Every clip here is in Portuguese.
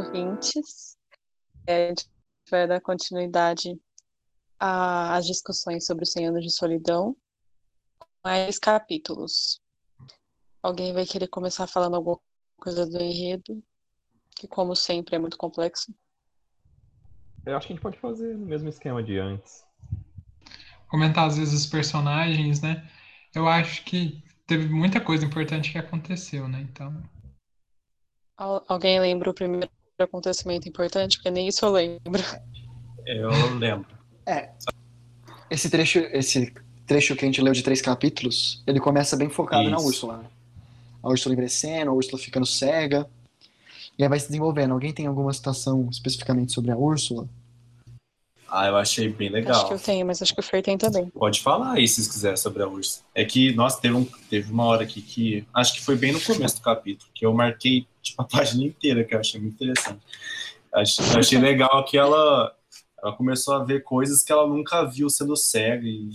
Ouvintes. É, a gente vai dar continuidade às discussões sobre os 100 anos de solidão, mais capítulos. Alguém vai querer começar falando alguma coisa do enredo, que, como sempre, é muito complexo. Eu acho que a gente pode fazer no mesmo esquema de antes. comentar às vezes os personagens, né? Eu acho que teve muita coisa importante que aconteceu, né? Então, Al- Alguém lembra o primeiro acontecimento importante? Porque nem isso eu lembro. Eu lembro. Esse trecho, esse trecho que a gente leu de três capítulos, ele começa bem focado na Isso. Úrsula. né? A Úrsula envelhecendo, a Úrsula ficando cega. E aí vai se desenvolvendo. Alguém tem alguma citação especificamente sobre a Úrsula? Ah, eu achei bem Acho legal. que eu tenho, mas acho que o Fer tem também. Pode falar aí se vocês quiserem sobre a Ursa. É que, nossa, teve, um, teve uma hora aqui que. Acho que foi bem no começo do capítulo, que eu marquei tipo, a página inteira, que eu achei muito interessante. Achei, eu achei legal que ela, ela começou a ver coisas que ela nunca viu sendo cega. E,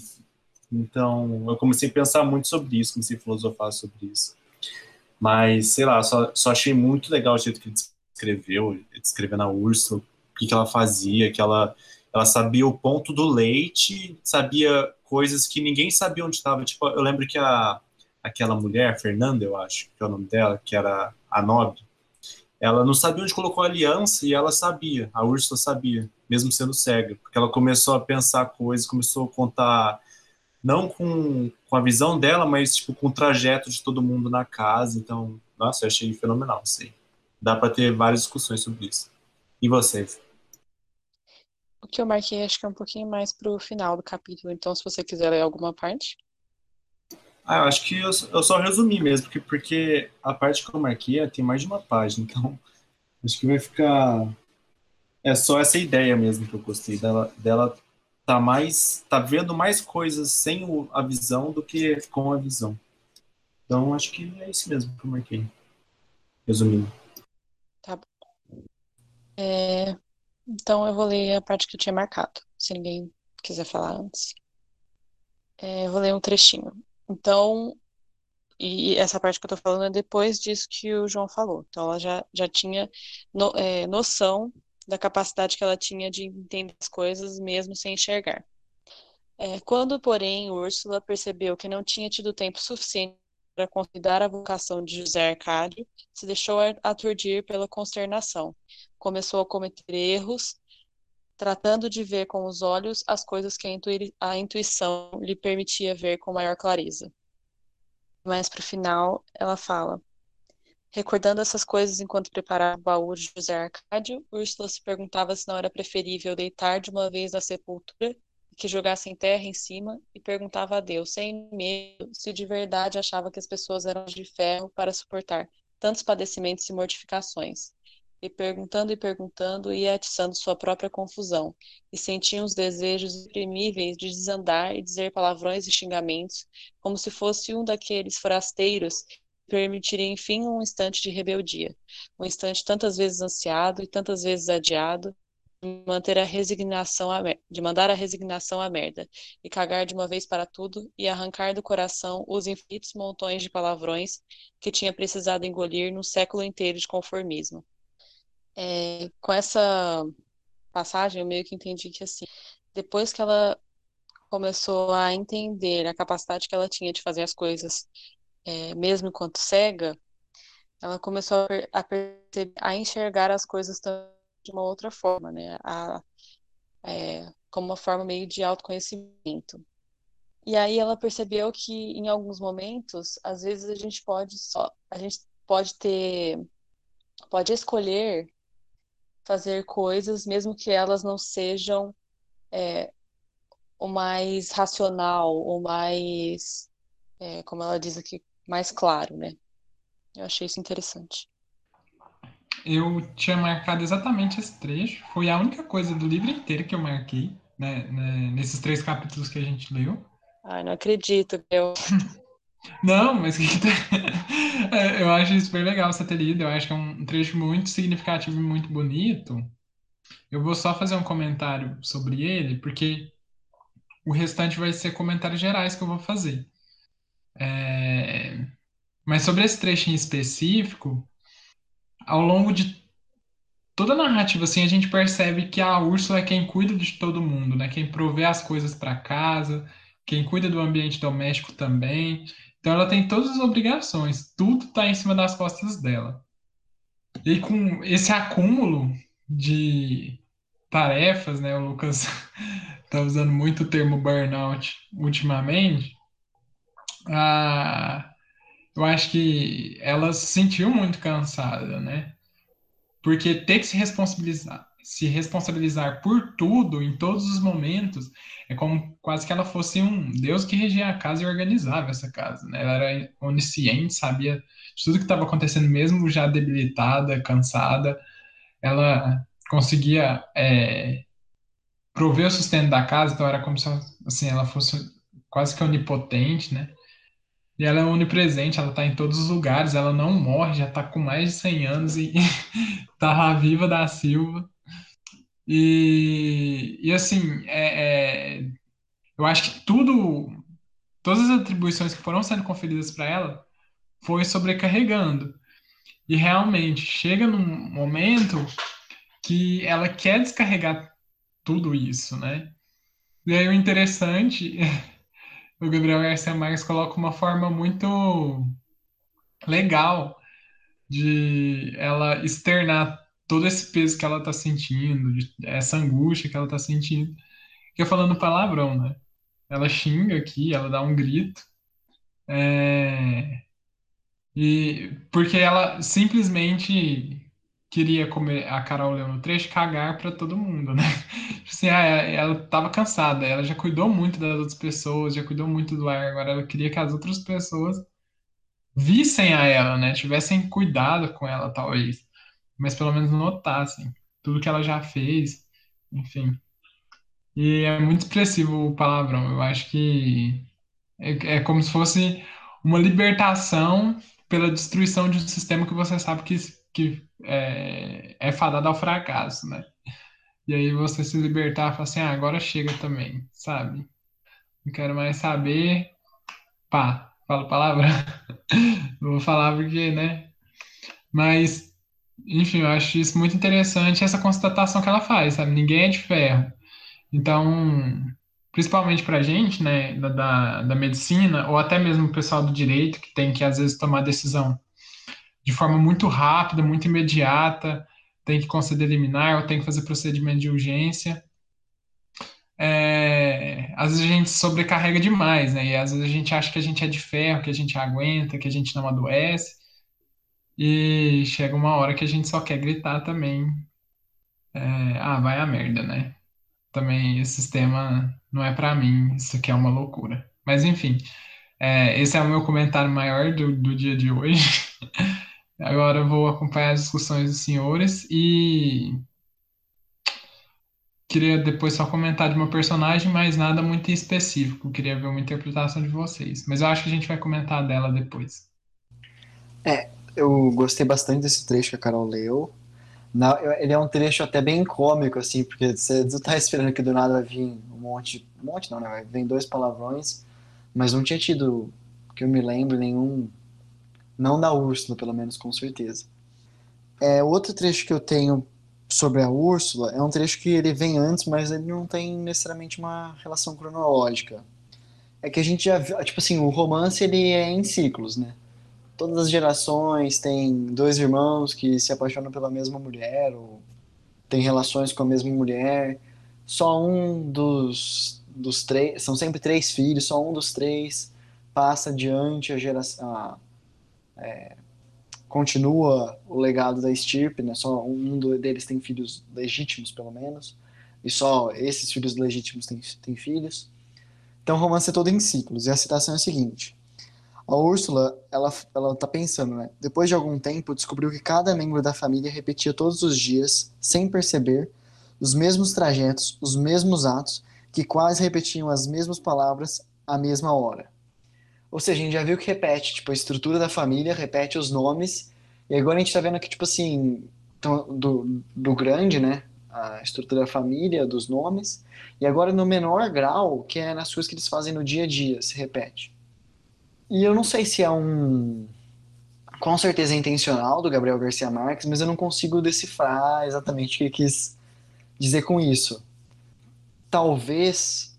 então, eu comecei a pensar muito sobre isso, comecei a filosofar sobre isso. Mas, sei lá, só, só achei muito legal o jeito que ele descreveu, descrevendo a Úrsula, o que, que ela fazia, que ela ela sabia o ponto do leite, sabia coisas que ninguém sabia onde estava. Tipo, eu lembro que a, aquela mulher, Fernanda, eu acho, que é o nome dela, que era a nobre, ela não sabia onde colocou a aliança e ela sabia, a Úrsula sabia, mesmo sendo cega, porque ela começou a pensar coisas, começou a contar, não com, com a visão dela, mas tipo, com o trajeto de todo mundo na casa. Então, nossa, eu achei fenomenal aí. Dá para ter várias discussões sobre isso. E vocês? O que eu marquei acho que é um pouquinho mais pro final do capítulo, então se você quiser ler alguma parte. Ah, eu acho que eu, eu só resumi mesmo, porque, porque a parte que eu marquei tem mais de uma página, então acho que vai ficar. É só essa ideia mesmo que eu gostei dela, dela tá mais. tá vendo mais coisas sem o- a visão do que com a visão. Então acho que é isso mesmo que eu marquei. Resumindo. É, então eu vou ler a parte que eu tinha marcado, se ninguém quiser falar antes. É, eu vou ler um trechinho. Então, e essa parte que eu tô falando é depois disso que o João falou. Então ela já, já tinha no- é, noção da capacidade que ela tinha de entender as coisas mesmo sem enxergar. É, quando, porém, Úrsula percebeu que não tinha tido tempo suficiente para considerar a vocação de José Arcádio, se deixou aturdir pela consternação começou a cometer erros, tratando de ver com os olhos as coisas que a, a intuição lhe permitia ver com maior clareza. Mas para o final, ela fala: Recordando essas coisas enquanto preparava o baú de José Arcádio, Úrsula se perguntava se não era preferível deitar de uma vez na sepultura que jogassem terra em cima, e perguntava a Deus, sem medo, se de verdade achava que as pessoas eram de ferro para suportar tantos padecimentos e mortificações. E perguntando e perguntando ia atiçando sua própria confusão, e sentia uns desejos imprimíveis de desandar e dizer palavrões e xingamentos, como se fosse um daqueles forasteiros que permitiria enfim um instante de rebeldia, um instante tantas vezes ansiado e tantas vezes adiado, manter a resignação à mer- de mandar a resignação à merda, e cagar de uma vez para tudo e arrancar do coração os infinitos montões de palavrões que tinha precisado engolir num século inteiro de conformismo. É, com essa passagem, eu meio que entendi que, assim, depois que ela começou a entender a capacidade que ela tinha de fazer as coisas, é, mesmo enquanto cega, ela começou a, a perceber, a enxergar as coisas também de uma outra forma, né? A, é, como uma forma meio de autoconhecimento. E aí ela percebeu que em alguns momentos, às vezes a gente pode só, a gente pode ter, pode escolher fazer coisas, mesmo que elas não sejam é, o mais racional, o mais, é, como ela diz aqui, mais claro, né? Eu achei isso interessante. Eu tinha marcado exatamente esse trecho. Foi a única coisa do livro inteiro que eu marquei, né, né, nesses três capítulos que a gente leu. Ai, não acredito, eu. Não, mas é, eu acho super legal você ter lido. Eu acho que é um trecho muito significativo e muito bonito. Eu vou só fazer um comentário sobre ele, porque o restante vai ser comentários gerais que eu vou fazer. É... Mas sobre esse trecho em específico, ao longo de toda a narrativa, assim, a gente percebe que a Úrsula é quem cuida de todo mundo, né? Quem provê as coisas para casa, quem cuida do ambiente doméstico também. Então ela tem todas as obrigações, tudo está em cima das costas dela. E com esse acúmulo de tarefas, né? O Lucas está usando muito o termo burnout ultimamente. Ah, eu acho que ela se sentiu muito cansada, né? Porque ter que se responsabilizar, se responsabilizar por tudo, em todos os momentos, é como quase que ela fosse um Deus que regia a casa e organizava essa casa, né? Ela era onisciente, sabia de tudo que estava acontecendo, mesmo já debilitada, cansada, ela conseguia é, prover o sustento da casa, então era como se assim, ela fosse quase que onipotente, né? E ela é onipresente, ela está em todos os lugares, ela não morre, já está com mais de 100 anos e tá viva da Silva. E, e assim, é, é, eu acho que tudo, todas as atribuições que foram sendo conferidas para ela foi sobrecarregando. E realmente chega num momento que ela quer descarregar tudo isso, né? E aí o interessante o Gabriel Garcia Marques coloca uma forma muito legal de ela externar todo esse peso que ela está sentindo, essa angústia que ela está sentindo, que é falando palavrão, né? Ela xinga aqui, ela dá um grito, é... e porque ela simplesmente queria comer a Carol leu no trecho cagar para todo mundo, né? Tipo assim, ah, ela estava cansada, ela já cuidou muito das outras pessoas, já cuidou muito do ar, agora ela queria que as outras pessoas vissem a ela, né? Tivessem cuidado com ela, talvez, mas pelo menos notassem tudo que ela já fez, enfim. E é muito expressivo o palavrão. Eu acho que é, é como se fosse uma libertação pela destruição de um sistema que você sabe que que é, é fadada ao fracasso, né? E aí você se libertar e falar assim, ah, agora chega também, sabe? Não quero mais saber. Pá, fala palavra? Não vou falar porque, né? Mas, enfim, eu acho isso muito interessante, essa constatação que ela faz, sabe? Ninguém é de ferro. Então, principalmente pra gente, né, da, da, da medicina, ou até mesmo o pessoal do direito, que tem que, às vezes, tomar decisão de forma muito rápida, muito imediata, tem que conceder liminar ou tem que fazer procedimento de urgência. É, às vezes a gente sobrecarrega demais, né? E às vezes a gente acha que a gente é de ferro, que a gente aguenta, que a gente não adoece. E chega uma hora que a gente só quer gritar também. É, ah, vai a merda, né? Também esse sistema não é para mim, isso aqui é uma loucura. Mas enfim, é, esse é o meu comentário maior do, do dia de hoje. Agora eu vou acompanhar as discussões dos senhores e queria depois só comentar de uma personagem, mas nada muito específico. Queria ver uma interpretação de vocês. Mas eu acho que a gente vai comentar dela depois. É, eu gostei bastante desse trecho que a Carol leu. Na, ele é um trecho até bem cômico, assim, porque você não tá esperando que do nada vai vir um monte. Um monte não, né? Vem dois palavrões, mas não tinha tido, que eu me lembro, nenhum não da Úrsula, pelo menos, com certeza. É, outro trecho que eu tenho sobre a Úrsula é um trecho que ele vem antes, mas ele não tem necessariamente uma relação cronológica. É que a gente já viu, tipo assim, o romance ele é em ciclos, né? Todas as gerações tem dois irmãos que se apaixonam pela mesma mulher ou tem relações com a mesma mulher. Só um dos, dos três, são sempre três filhos, só um dos três passa adiante a geração, é, continua o legado da estirpe, né? Só um deles tem filhos legítimos, pelo menos, e só esses filhos legítimos têm, têm filhos. Então o romance é todo em ciclos, e a citação é a seguinte: A Úrsula, ela, ela tá pensando, né? Depois de algum tempo, descobriu que cada membro da família repetia todos os dias, sem perceber, os mesmos trajetos, os mesmos atos, que quase repetiam as mesmas palavras à mesma hora. Ou seja, a gente já viu que repete, tipo, a estrutura da família, repete os nomes, e agora a gente tá vendo que, tipo assim, do, do grande, né? A estrutura da família, dos nomes, e agora no menor grau, que é nas coisas que eles fazem no dia a dia, se repete. E eu não sei se é um. Com certeza é intencional do Gabriel Garcia Marques, mas eu não consigo decifrar exatamente o que ele quis dizer com isso. Talvez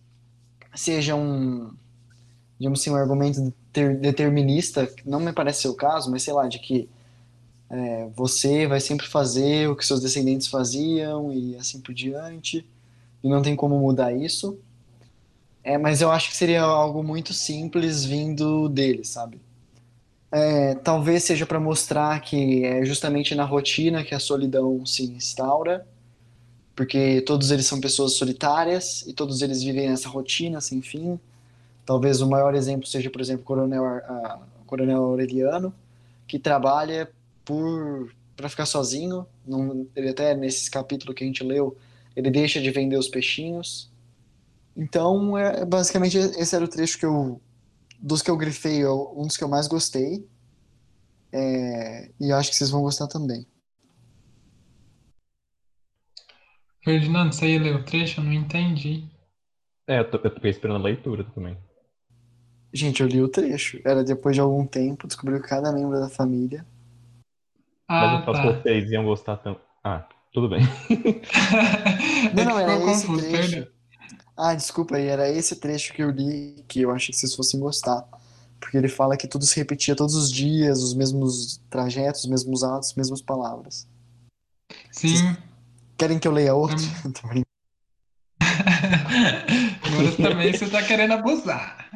seja um, digamos assim, um argumento determinista, não me parece ser o caso, mas sei lá, de que é, você vai sempre fazer o que seus descendentes faziam e assim por diante, e não tem como mudar isso. É, mas eu acho que seria algo muito simples vindo dele, sabe? É, talvez seja para mostrar que é justamente na rotina que a solidão se instaura, porque todos eles são pessoas solitárias e todos eles vivem nessa rotina sem fim. Talvez o maior exemplo seja, por exemplo, o Coronel, a, Coronel Aureliano, que trabalha por para ficar sozinho. Não, ele até nesse capítulo que a gente leu, ele deixa de vender os peixinhos então, é, basicamente, esse era o trecho que eu. Dos que eu grifei, um dos que eu mais gostei. É, e acho que vocês vão gostar também. Ferdinando, você ia ler o trecho? Eu não entendi. É, eu, tô, eu fiquei esperando a leitura também. Gente, eu li o trecho. Era depois de algum tempo, descobriu que cada membro da família. Ah, Mas eu tá. vocês iam gostar tanto. Ah, tudo bem. não, não, era esse trecho. Ah, desculpa aí, era esse trecho que eu li que eu achei que vocês fossem gostar. Porque ele fala que tudo se repetia todos os dias, os mesmos trajetos, os mesmos atos, as mesmas palavras. Sim. Vocês querem que eu leia outro? Agora também você tá querendo abusar.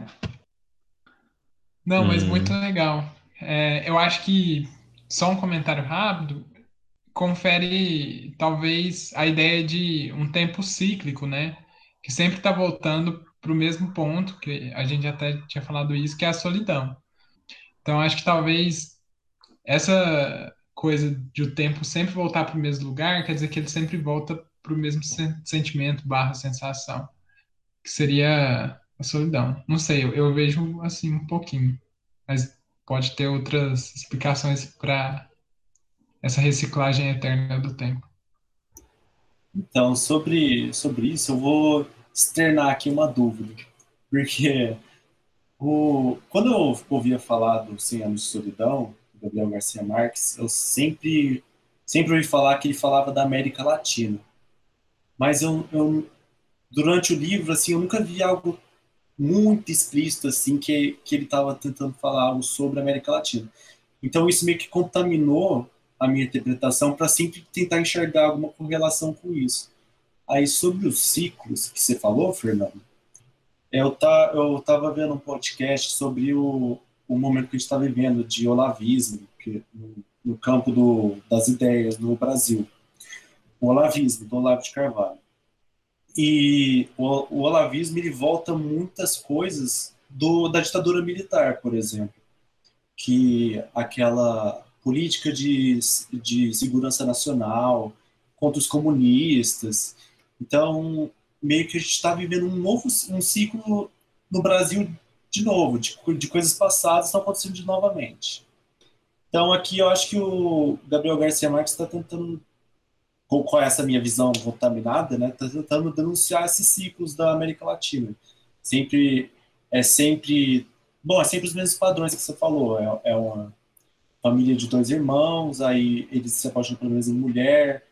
Não, mas hum. muito legal. É, eu acho que, só um comentário rápido, confere talvez a ideia de um tempo cíclico, né? que sempre está voltando para o mesmo ponto, que a gente até tinha falado isso, que é a solidão. Então, acho que talvez essa coisa de o tempo sempre voltar para o mesmo lugar, quer dizer que ele sempre volta para o mesmo sentimento barra sensação, que seria a solidão. Não sei, eu, eu vejo assim um pouquinho, mas pode ter outras explicações para essa reciclagem eterna do tempo. Então, sobre, sobre isso, eu vou externar aqui uma dúvida. Porque o, quando eu ouvia falar do 100 anos de solidão, do Gabriel Garcia Marques, eu sempre, sempre ouvi falar que ele falava da América Latina. Mas eu, eu durante o livro, assim, eu nunca vi algo muito explícito, assim, que, que ele estava tentando falar algo sobre a América Latina. Então, isso meio que contaminou a minha interpretação para sempre tentar enxergar alguma correlação com isso. Aí, sobre os ciclos que você falou, Fernando, eu, tá, eu tava vendo um podcast sobre o, o momento que a gente está vivendo de olavismo que, no, no campo do, das ideias no Brasil. O olavismo, do Olavo de Carvalho. E o, o olavismo ele volta muitas coisas do, da ditadura militar, por exemplo, que aquela política de, de segurança nacional contra os comunistas. Então, meio que a gente está vivendo um novo um ciclo no Brasil de novo, de, de coisas passadas estão acontecendo de novamente. Então, aqui eu acho que o Gabriel Garcia Marques está tentando, com, com essa minha visão contaminada, né, está tentando denunciar esses ciclos da América Latina. Sempre é sempre bom, é sempre os mesmos padrões que você falou. É, é uma família de dois irmãos, aí eles se apaixonam pela mesma mulher,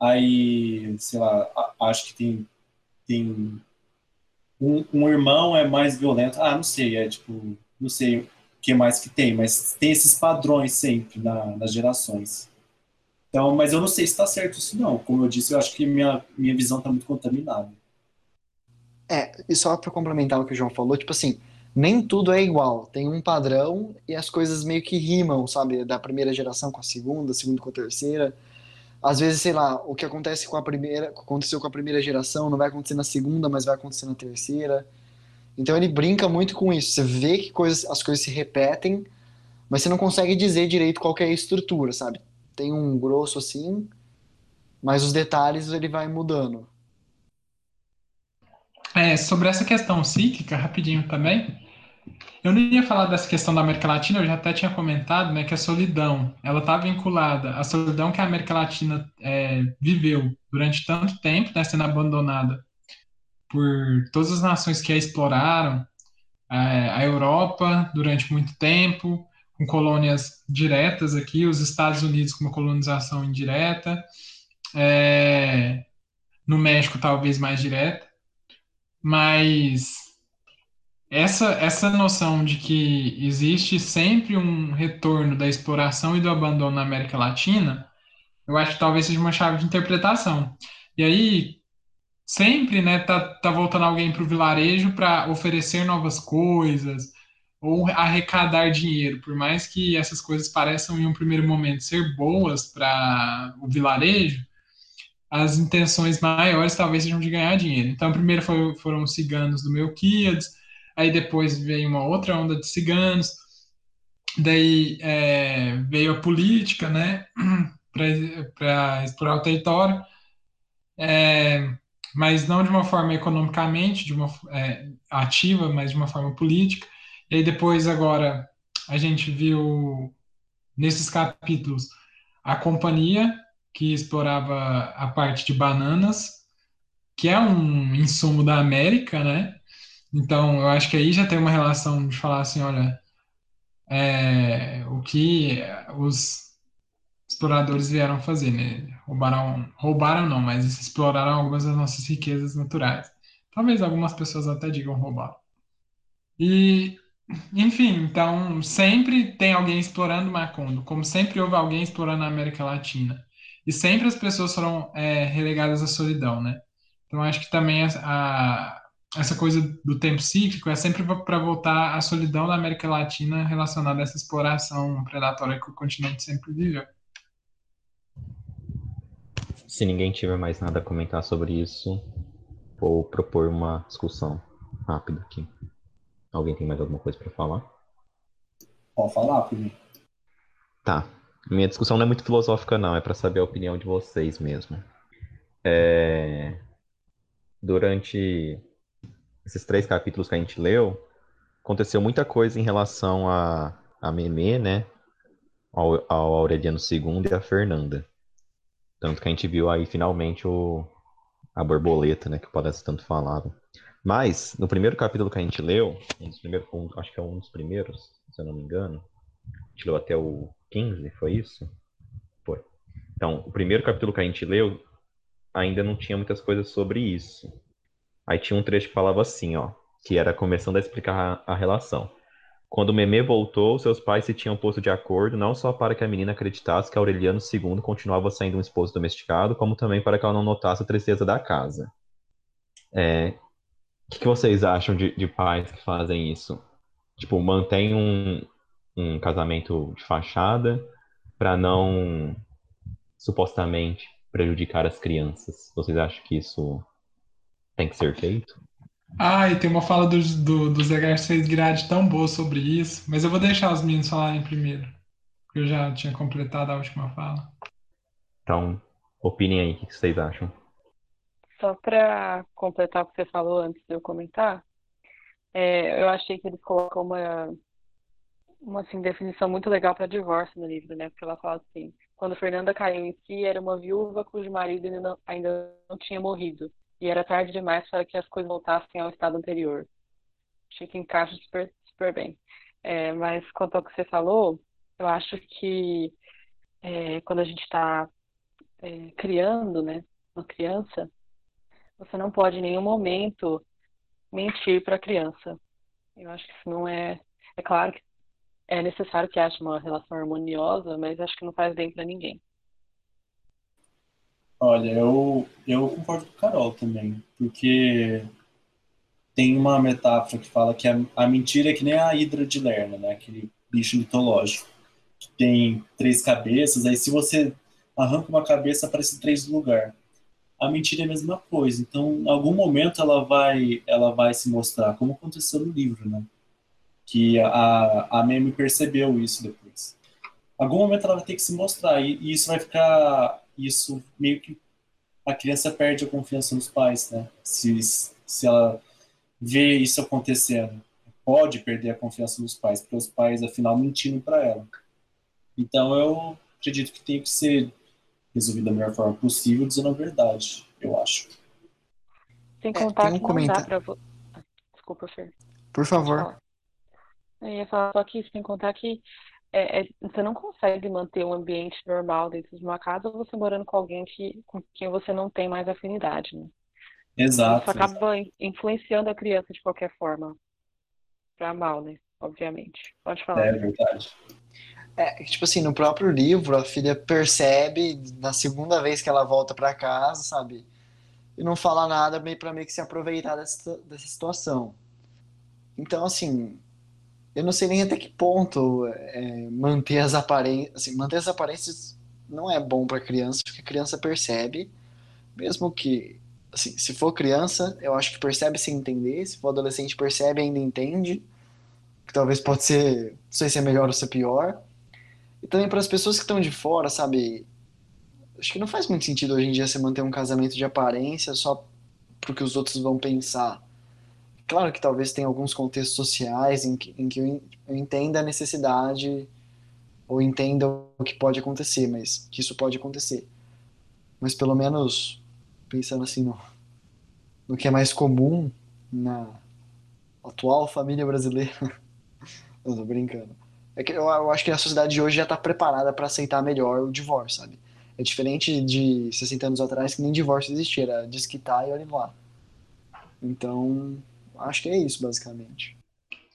aí, sei lá, acho que tem, tem um, um, irmão é mais violento, ah, não sei, é tipo, não sei o que mais que tem, mas tem esses padrões sempre na, nas gerações. Então, mas eu não sei se está certo isso não. Como eu disse, eu acho que minha, minha visão está muito contaminada. É, e só para complementar o que o João falou, tipo assim, nem tudo é igual. Tem um padrão e as coisas meio que rimam, sabe? Da primeira geração com a segunda, segunda com a terceira. Às vezes, sei lá, o que acontece com a primeira, aconteceu com a primeira geração não vai acontecer na segunda, mas vai acontecer na terceira. Então ele brinca muito com isso. Você vê que coisas, as coisas se repetem, mas você não consegue dizer direito qual é a estrutura, sabe? Tem um grosso assim, mas os detalhes ele vai mudando. É, sobre essa questão cíclica, rapidinho também. Eu não ia falar dessa questão da América Latina, eu já até tinha comentado, né, que a solidão, ela está vinculada à solidão que a América Latina é, viveu durante tanto tempo, né, sendo abandonada por todas as nações que a exploraram, é, a Europa durante muito tempo, com colônias diretas aqui, os Estados Unidos com uma colonização indireta, é, no México talvez mais direta, mas essa, essa noção de que existe sempre um retorno da exploração e do abandono na América Latina, eu acho que talvez seja uma chave de interpretação. E aí, sempre, né, tá, tá voltando alguém para o vilarejo para oferecer novas coisas ou arrecadar dinheiro, por mais que essas coisas pareçam em um primeiro momento ser boas para o vilarejo, as intenções maiores talvez sejam de ganhar dinheiro. Então, primeiro foi, foram os ciganos do Melquíades, aí depois veio uma outra onda de ciganos, daí é, veio a política, né, para explorar o território, é, mas não de uma forma economicamente, de uma é, ativa, mas de uma forma política. E aí depois agora a gente viu nesses capítulos a companhia que explorava a parte de bananas, que é um insumo da América, né? Então, eu acho que aí já tem uma relação de falar assim, olha, é, o que os exploradores vieram fazer, né? Roubaram, roubaram não, mas exploraram algumas das nossas riquezas naturais. Talvez algumas pessoas até digam roubar. E, enfim, então sempre tem alguém explorando Macondo, como sempre houve alguém explorando a América Latina. E sempre as pessoas foram é, relegadas à solidão, né? Então acho que também a, a essa coisa do tempo cíclico é sempre para voltar à solidão da América Latina relacionada a essa exploração predatória que o continente sempre viveu. Se ninguém tiver mais nada a comentar sobre isso, vou propor uma discussão rápida aqui. Alguém tem mais alguma coisa para falar? Pode falar, Felipe. Tá. Minha discussão não é muito filosófica, não. É para saber a opinião de vocês mesmo. É... Durante esses três capítulos que a gente leu, aconteceu muita coisa em relação a, a Memê, né? Ao, ao Aureliano II e a Fernanda. Tanto que a gente viu aí finalmente o, a borboleta, né? Que o Palestra tanto falava. Mas, no primeiro capítulo que a gente leu, um um, acho que é um dos primeiros, se eu não me engano, a gente leu até o 15, foi isso? Foi. Então, o primeiro capítulo que a gente leu ainda não tinha muitas coisas sobre isso. Aí tinha um trecho que falava assim, ó, que era começando a explicar a, a relação. Quando Memê voltou, seus pais se tinham posto de acordo não só para que a menina acreditasse que Aureliano II continuava sendo um esposo domesticado, como também para que ela não notasse a tristeza da casa. É, o que, que, vocês acham de, de, pais que fazem isso? Tipo, mantém um, um casamento de fachada para não supostamente prejudicar as crianças. Vocês acham que isso tem que ser feito? Ah, e tem uma fala do, do, do Zé Garcês Grade tão boa sobre isso, mas eu vou deixar os meninos falarem primeiro, porque eu já tinha completado a última fala. Então, opinem aí, o que vocês acham? Só para completar o que você falou antes de eu comentar, é, eu achei que eles colocam uma, uma assim, definição muito legal para divórcio no livro, né? Porque ela fala assim: quando Fernanda caiu em si, era uma viúva cujo marido ainda não, ainda não tinha morrido e era tarde demais para que as coisas voltassem ao estado anterior. Achei que encaixa super, super bem. É, mas quanto ao que você falou, eu acho que é, quando a gente está é, criando, né, uma criança, você não pode em nenhum momento mentir para a criança. Eu acho que isso não é. É claro que é necessário que haja uma relação harmoniosa, mas acho que não faz bem para ninguém. Olha, eu, eu concordo com o Carol também, porque tem uma metáfora que fala que a, a mentira é que nem a hidra de Lerna, né? Aquele bicho mitológico, que tem três cabeças, aí se você arranca uma cabeça, aparece três no lugar. A mentira é a mesma coisa. Então, em algum momento ela vai, ela vai se mostrar, como aconteceu no livro, né? Que a, a Meme percebeu isso depois. Em algum momento ela vai ter que se mostrar e, e isso vai ficar, isso meio que a criança perde a confiança nos pais, né? Se, se ela vê isso acontecendo, pode perder a confiança nos pais, porque os pais afinal mentiram para ela. Então eu acredito que tem que ser resolvido da melhor forma possível, dizendo a verdade, eu acho. Sem É, contar tem um que não comentário. dá pra... vo- Ah, Desculpa, Fer. Por favor. Eu ia falar só que sem contar que é, é, você não consegue manter um ambiente normal dentro de uma casa você morando com alguém que, com quem você não tem mais afinidade, né? Exato. Isso acaba in- influenciando a criança de qualquer forma. Pra mal, né? Obviamente. Pode falar. É verdade. É, tipo assim, no próprio livro, a filha percebe na segunda vez que ela volta pra casa, sabe? E não fala nada meio pra meio que se aproveitar dessa, dessa situação. Então, assim, eu não sei nem até que ponto é, manter as aparências, assim, manter as aparências não é bom pra criança, porque a criança percebe, mesmo que, assim, se for criança, eu acho que percebe sem entender, se for adolescente, percebe ainda entende, que talvez pode ser, não sei se é melhor ou se é pior. E também para as pessoas que estão de fora, sabe? Acho que não faz muito sentido hoje em dia você manter um casamento de aparência só porque os outros vão pensar. Claro que talvez tenha alguns contextos sociais em que, em que eu entenda a necessidade ou entenda o que pode acontecer, mas que isso pode acontecer. Mas pelo menos pensando assim no, no que é mais comum na atual família brasileira. Eu tô brincando. É que eu, acho que a sociedade de hoje já está preparada para aceitar melhor o divórcio, sabe? É diferente de 60 anos atrás que nem divórcio existia, era desquitar e olha lá. Então, acho que é isso, basicamente.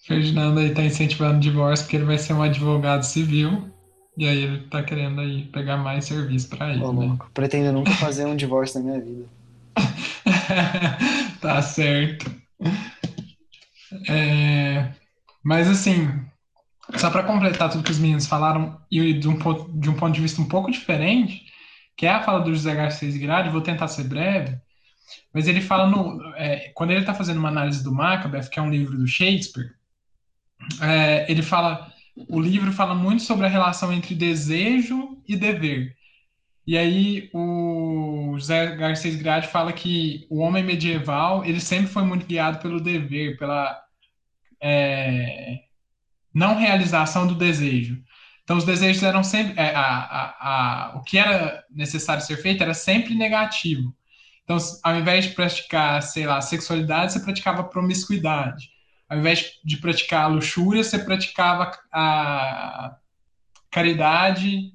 Ferdinando aí tá incentivando o divórcio porque ele vai ser um advogado civil. E aí ele tá querendo aí pegar mais serviço pra ele, Ô, né? louco, pretendo nunca fazer um divórcio na minha vida. Tá certo. É, mas assim, só para completar tudo que os meninos falaram e de um, ponto, de um ponto de vista um pouco diferente, que é a fala do José Garcês Grade, vou tentar ser breve, mas ele fala no, é, quando ele está fazendo uma análise do Macbeth, que é um livro do Shakespeare, é, ele fala, o livro fala muito sobre a relação entre desejo e dever. E aí o José Garcês Grade fala que o homem medieval ele sempre foi muito guiado pelo dever, pela é, não realização do desejo. Então os desejos eram sempre é, a, a, a, o que era necessário ser feito era sempre negativo. Então ao invés de praticar, sei lá, sexualidade, você praticava promiscuidade. Ao invés de praticar luxúria, você praticava a caridade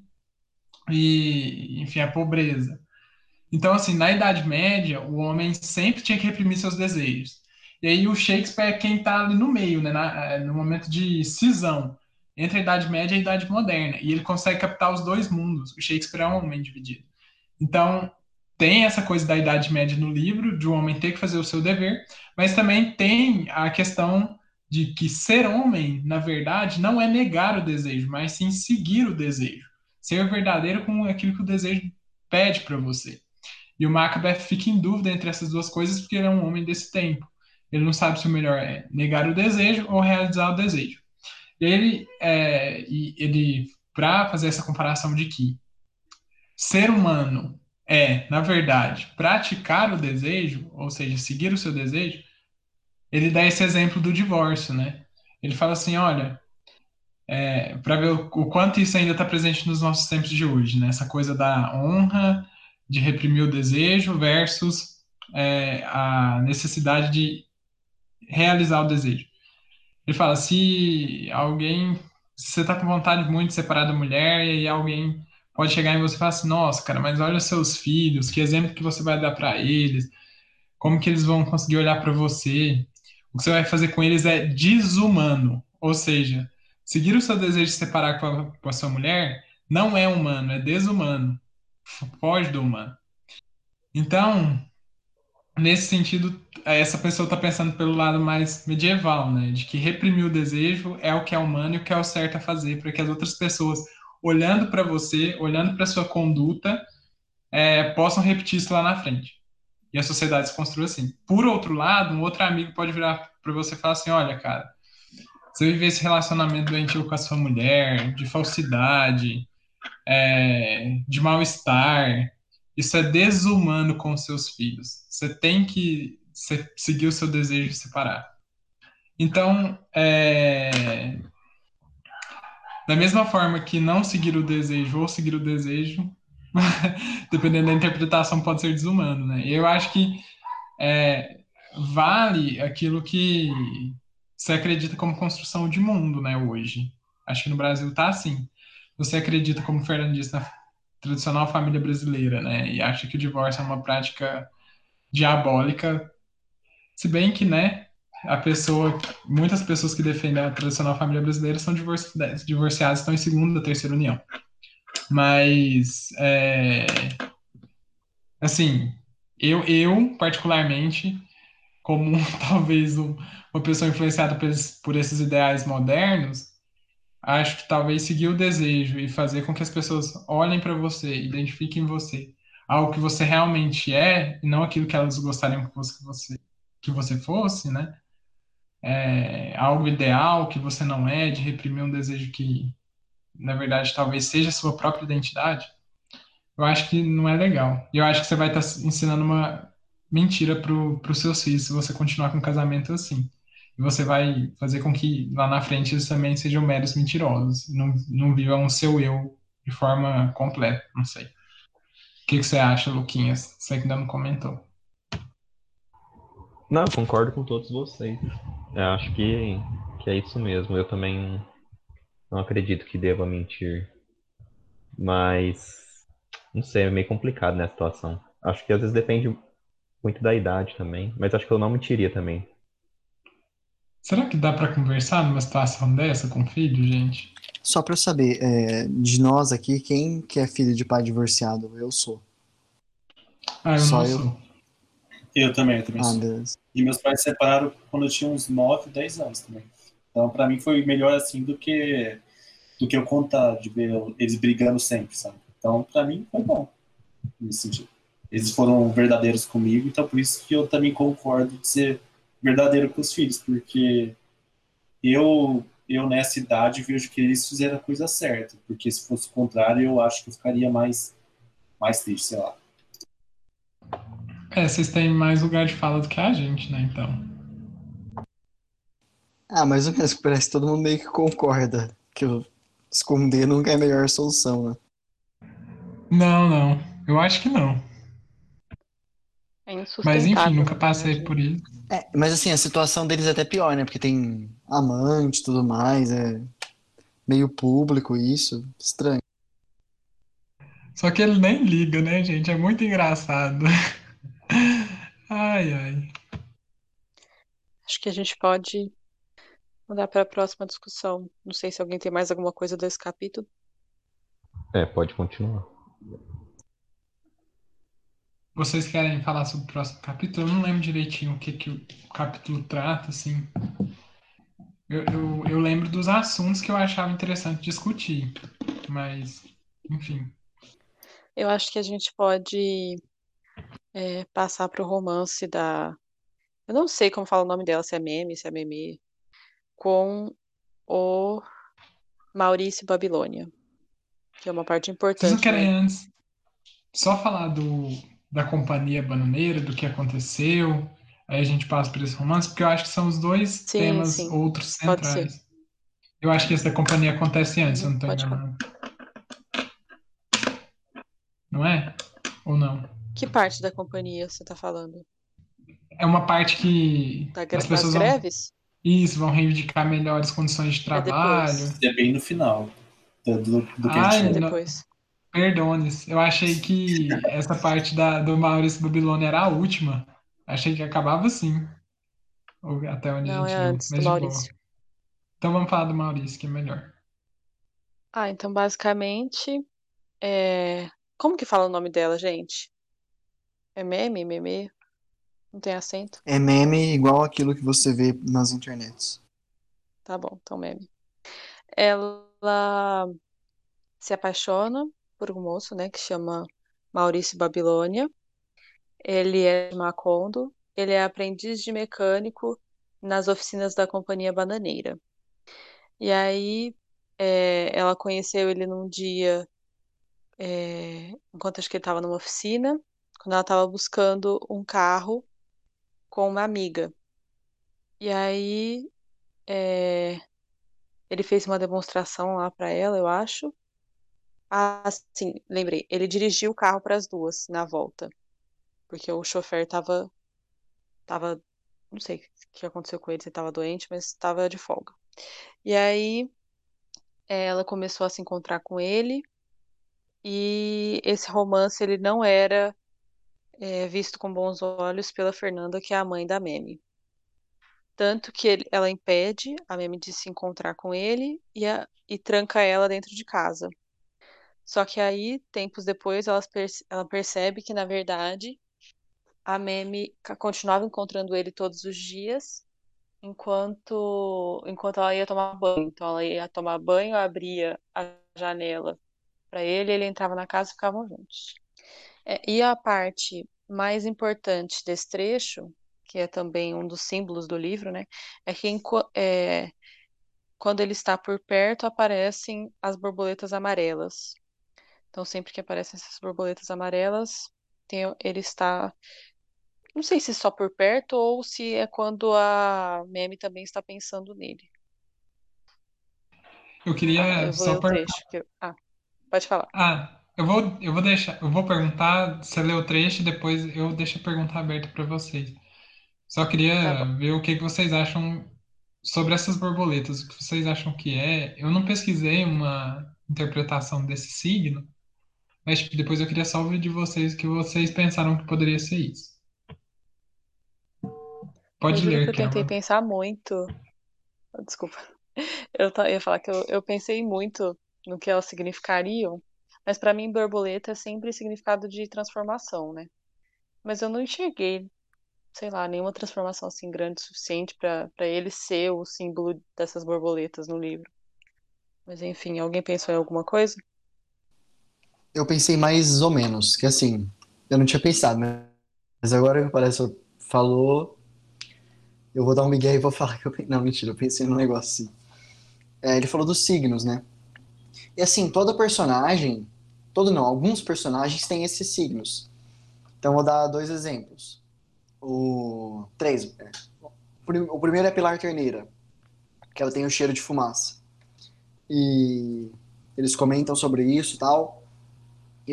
e, enfim, a pobreza. Então, assim, na Idade Média, o homem sempre tinha que reprimir seus desejos. E aí o Shakespeare é quem está ali no meio, né, na, no momento de cisão entre a Idade Média e a Idade Moderna. E ele consegue captar os dois mundos. O Shakespeare é um homem dividido. Então, tem essa coisa da Idade Média no livro, de um homem ter que fazer o seu dever, mas também tem a questão de que ser homem, na verdade, não é negar o desejo, mas sim seguir o desejo ser verdadeiro com aquilo que o desejo pede para você. E o Macbeth fica em dúvida entre essas duas coisas porque ele é um homem desse tempo. Ele não sabe se o melhor é negar o desejo ou realizar o desejo. Ele, é, ele para fazer essa comparação de que ser humano é, na verdade, praticar o desejo, ou seja, seguir o seu desejo, ele dá esse exemplo do divórcio, né? Ele fala assim, olha, é, para ver o, o, quanto isso ainda está presente nos nossos tempos de hoje, né? Essa coisa da honra, de reprimir o desejo versus é, a necessidade de realizar o desejo. Ele fala, se alguém, se você está com vontade muito de separar da mulher e alguém pode chegar em você e falar assim, nossa, cara, mas olha seus filhos, que exemplo que você vai dar para eles, como que eles vão conseguir olhar para você? O que você vai fazer com eles é desumano, ou seja, seguir o seu desejo de separar com a, com a, sua mulher não é humano, é desumano. Foge do humano. Então, nesse sentido, essa pessoa está pensando pelo lado mais medieval, né? De que reprimir o desejo é o que é humano e o que é o certo a fazer para que as outras pessoas, olhando para você, olhando para sua conduta, é, possam repetir isso lá na frente. E a sociedade se construiu assim. Por outro lado, um outro amigo pode virar para você e falar assim: olha, cara, você vive esse relacionamento doentio com a sua mulher, de falsidade, é, de mal-estar, isso é desumano com seus filhos. Você tem que seguir o seu desejo de separar. Então, é, da mesma forma que não seguir o desejo ou seguir o desejo, dependendo da interpretação, pode ser desumano, né? Eu acho que é, vale aquilo que você acredita como construção de mundo, né, hoje. Acho que no Brasil tá assim. Você acredita, como o Fernando disse, na tradicional família brasileira, né, e acha que o divórcio é uma prática diabólica, se bem que, né, a pessoa, muitas pessoas que defendem a tradicional família brasileira são divorciadas, estão em segunda, terceira união. Mas, é, assim, eu, eu, particularmente, como talvez um, uma pessoa influenciada por por esses ideais modernos, acho que talvez seguir o desejo e fazer com que as pessoas olhem para você, identifiquem você, algo que você realmente é, e não aquilo que elas gostariam que você, que você fosse, né? É, algo ideal que você não é, de reprimir um desejo que, na verdade, talvez seja a sua própria identidade, eu acho que não é legal. E eu acho que você vai estar tá ensinando uma mentira para os seus filhos se você continuar com um casamento assim. E você vai fazer com que lá na frente eles também sejam meros mentirosos, não, não vivam o seu eu de forma completa, não sei. O que, que você acha, Luquinhas? Você que ainda não comentou. Não, concordo com todos vocês. Eu acho que, que é isso mesmo. Eu também não acredito que deva mentir. Mas, não sei, é meio complicado nessa situação. Acho que às vezes depende muito da idade também. Mas acho que eu não mentiria também. Será que dá para conversar numa situação dessa com filho, gente? Só para eu saber, é, de nós aqui, quem que é filho de pai divorciado? Eu sou. Ah, eu Só não eu. sou. Eu também, eu também ah, sou. Deus. E meus pais se separaram quando eu tinha uns 9, 10 anos também. Então, para mim foi melhor assim do que do que eu contar de ver eles brigando sempre, sabe? Então, para mim foi bom nesse sentido. Eles foram verdadeiros comigo, então por isso que eu também concordo de ser verdadeiro com os filhos, porque eu eu nessa idade vejo que eles fizeram a coisa certa, porque se fosse o contrário, eu acho que eu ficaria mais mais triste, sei lá. É, vocês têm mais lugar de fala do que a gente, né, então. Ah, mais ou menos, parece que todo mundo meio que concorda que esconder nunca é a melhor solução, né? Não, não. Eu acho que não. É mas enfim, nunca passei por isso. É, mas assim, a situação deles é até pior, né? Porque tem amante e tudo mais, é meio público isso, estranho. Só que ele nem liga, né, gente? É muito engraçado. Ai, ai. Acho que a gente pode mudar para a próxima discussão. Não sei se alguém tem mais alguma coisa desse capítulo. É, pode continuar. Vocês querem falar sobre o próximo capítulo? Eu não lembro direitinho o que, que o capítulo trata, assim. Eu, eu, eu lembro dos assuntos que eu achava interessante discutir, mas, enfim. Eu acho que a gente pode é, passar para o romance da. Eu não sei como fala o nome dela, se é meme, se é meme, com o Maurício Babilônia, que é uma parte importante. Vocês não querem né? antes só falar do, da companhia bananeira, do que aconteceu, aí a gente passa por esse romance, porque eu acho que são os dois sim, temas sim. outros centrais. Eu acho que esse da companhia acontece antes, eu não estou enganado. Não é? Ou não? Que parte da companhia você está falando? É uma parte que da, as pessoas das greves? Vão, isso, vão reivindicar melhores condições de é trabalho. É, é bem no final do, do, do que Ai, a gente é depois. Perdones, eu achei que essa parte da, do Maurício Babilônia era a última. Achei que acabava assim. Ou até onde Não, a gente é antes do Maurício. Então vamos falar do Maurício, que é melhor. Ah, então basicamente. É... Como que fala o nome dela, gente? É meme, meme? Não tem acento? É meme igual aquilo que você vê nas internets. Tá bom, então meme. Ela se apaixona por um moço, né, que chama Maurício Babilônia. ele é de Macondo, ele é aprendiz de mecânico nas oficinas da Companhia Bananeira. E aí é, ela conheceu ele num dia, é, enquanto acho que ele estava numa oficina, quando ela estava buscando um carro com uma amiga. E aí é, ele fez uma demonstração lá para ela, eu acho. Ah, sim, lembrei. Ele dirigiu o carro para as duas na volta, porque o chofer tava, tava, não sei o que aconteceu com ele, se estava doente, mas estava de folga. E aí ela começou a se encontrar com ele e esse romance ele não era é, visto com bons olhos pela Fernanda, que é a mãe da Meme. Tanto que ele, ela impede a Meme de se encontrar com ele e, a, e tranca ela dentro de casa. Só que aí, tempos depois, ela, perce, ela percebe que, na verdade, a Meme continuava encontrando ele todos os dias, enquanto, enquanto ela ia tomar banho. Então, ela ia tomar banho, abria a janela para ele, ele entrava na casa e ficavam juntos. É, e a parte mais importante desse trecho, que é também um dos símbolos do livro, né, é que é, quando ele está por perto aparecem as borboletas amarelas. Então, sempre que aparecem essas borboletas amarelas, tem, ele está. Não sei se só por perto ou se é quando a Meme também está pensando nele. Eu queria ah, eu só perguntar. Que... Ah, pode falar. Ah, eu vou, eu vou deixar, eu vou perguntar, você lê o trecho e depois eu deixo a pergunta aberta para vocês. Só queria tá ver o que, que vocês acham sobre essas borboletas, o que vocês acham que é. Eu não pesquisei uma interpretação desse signo, mas tipo, depois eu queria só ouvir de vocês que vocês pensaram que poderia ser isso. Pode eu ler, que eu tentei pensar muito. Desculpa. Eu ia falar que eu, eu pensei muito no que elas significariam, mas para mim borboleta é sempre significado de transformação, né? Mas eu não enxerguei, sei lá, nenhuma transformação assim grande o suficiente para ele ser o símbolo dessas borboletas no livro. Mas enfim, alguém pensou em alguma coisa? Eu pensei mais ou menos, que assim, eu não tinha pensado, né? Mas agora que parece falou, eu vou dar um migué e vou falar que eu Não, mentira, eu pensei num negócio assim. É, ele falou dos signos, né? E assim, toda personagem, todo não, alguns personagens têm esses signos. Então vou dar dois exemplos. O três. É. O primeiro é Pilar Terneira, que ela tem o cheiro de fumaça. E eles comentam sobre isso e tal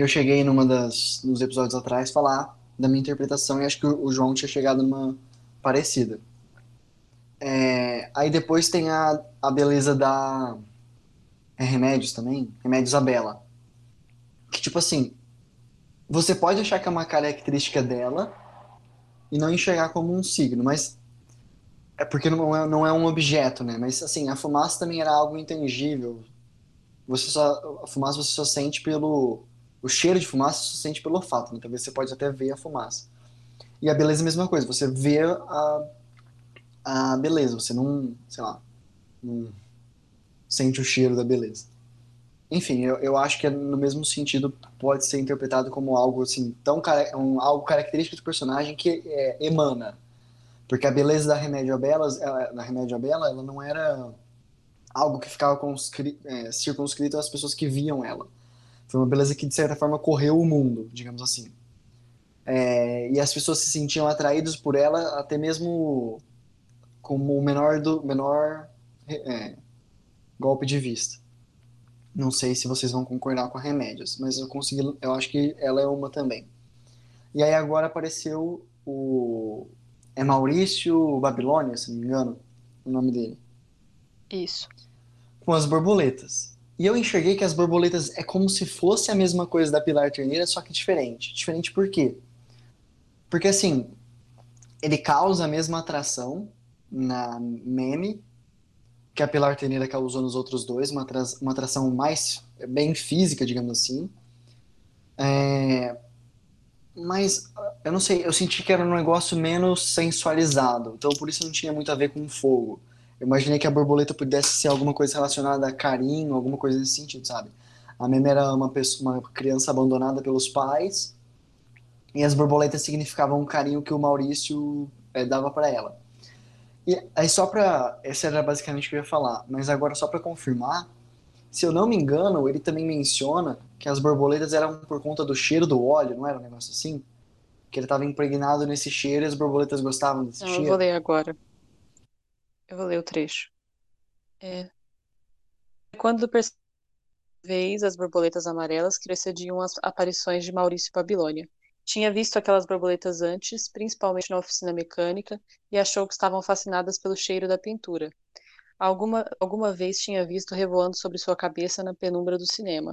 eu cheguei numa das nos episódios atrás falar da minha interpretação e acho que o João tinha chegado numa parecida. É, aí depois tem a, a beleza da é Remédios também, Remédios Isabela. Que tipo assim, você pode achar que é uma característica dela e não enxergar como um signo, mas é porque não é, não é um objeto, né? Mas assim, a fumaça também era algo intangível. Você só a fumaça você só sente pelo o cheiro de fumaça se sente pelo olfato, né? talvez você pode até ver a fumaça. E a beleza é a mesma coisa, você vê a, a beleza, você não, sei lá, não sente o cheiro da beleza. Enfim, eu, eu acho que é no mesmo sentido pode ser interpretado como algo assim, tão um, algo característico do personagem que é, emana. Porque a beleza da Remédio a Bela, da Remédio a Bela, ela não era algo que ficava é, circunscrito às pessoas que viam ela foi uma beleza que, de certa forma, correu o mundo, digamos assim. É, e as pessoas se sentiam atraídas por ela até mesmo como o menor do menor é, golpe de vista. Não sei se vocês vão concordar com a Remédios, mas eu consegui, eu acho que ela é uma também. E aí agora apareceu o é Maurício Babilônia, se não me engano, o nome dele. Isso. Com as borboletas. E eu enxerguei que as borboletas é como se fosse a mesma coisa da Pilar Terneira, só que diferente. Diferente por quê? Porque assim, ele causa a mesma atração na meme que a Pilar Terneira causou nos outros dois, uma, uma atração mais bem física, digamos assim. É... Mas eu não sei, eu senti que era um negócio menos sensualizado, então por isso não tinha muito a ver com fogo. Eu imaginei que a borboleta pudesse ser alguma coisa relacionada a carinho, alguma coisa nesse sentido, sabe? A Meme era uma, pessoa, uma criança abandonada pelos pais E as borboletas significavam o carinho que o Maurício é, dava para ela. E aí só para, essa era basicamente o que eu ia falar, mas agora só para confirmar, se eu não me engano, ele também menciona que as borboletas eram por conta do cheiro do óleo, não era um negócio assim? Que ele estava impregnado nesse cheiro e as borboletas gostavam desse eu cheiro. vou ler agora. Eu vou ler o trecho. É. Quando percebi vez as borboletas amarelas que precediam as aparições de Maurício Babilônia. Tinha visto aquelas borboletas antes, principalmente na oficina mecânica, e achou que estavam fascinadas pelo cheiro da pintura. Alguma, alguma vez tinha visto revoando sobre sua cabeça na penumbra do cinema.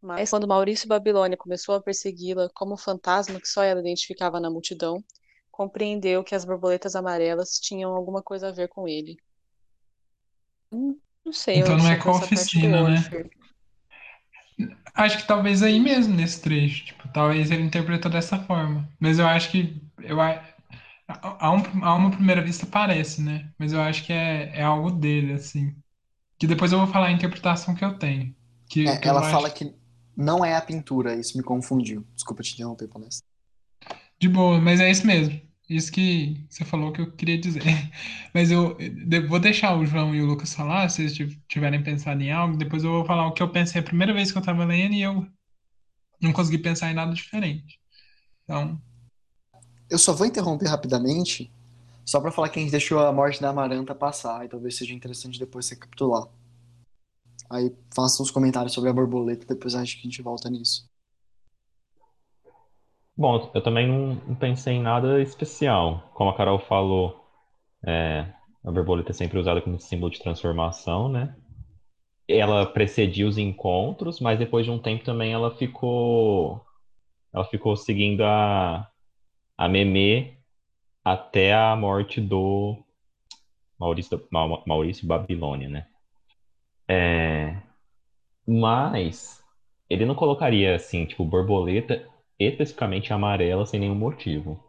Mas quando Maurício Babilônia começou a persegui-la como um fantasma que só ela identificava na multidão, compreendeu que as borboletas amarelas tinham alguma coisa a ver com ele. Hum, Não sei, eu Então não é com a oficina, né? Acho que talvez aí mesmo, nesse trecho. Tipo, talvez ele interpretou dessa forma. Mas eu acho que. Eu, a, a, um- a uma primeira vista parece, né? Mas eu acho que é, é algo dele, assim. Que depois eu vou falar a interpretação que eu tenho. Que, É, que eu ela acho fala que não é a pintura, isso me confundiu. Desculpa te interromper, Palestra. De boa, mas é isso mesmo. Isso que você falou que eu queria dizer. Mas eu vou deixar o João e o Lucas falar, se eles tiv- tiverem pensado em algo. Depois eu vou falar o que eu pensei a primeira vez que eu estava lendo e eu não consegui pensar em nada diferente. Então, Eu só vou interromper rapidamente, só pra falar que a gente deixou a morte da Amaranta passar, e talvez seja interessante depois recapitular. Aí faça uns comentários sobre a borboleta, depois acho que a gente volta nisso. Bom, eu também não, pensei em nada especial. Como a Carol falou, é, a borboleta é sempre usada como símbolo de transformação, né? Ela precedia os encontros, mas depois de um tempo também ela ficou, ela ficou seguindo a, a Memê até a morte do Maurício, Ma- Maurício Babilônia, né? É, mas ele não colocaria assim, tipo, borboleta especificamente amarela sem nenhum motivo.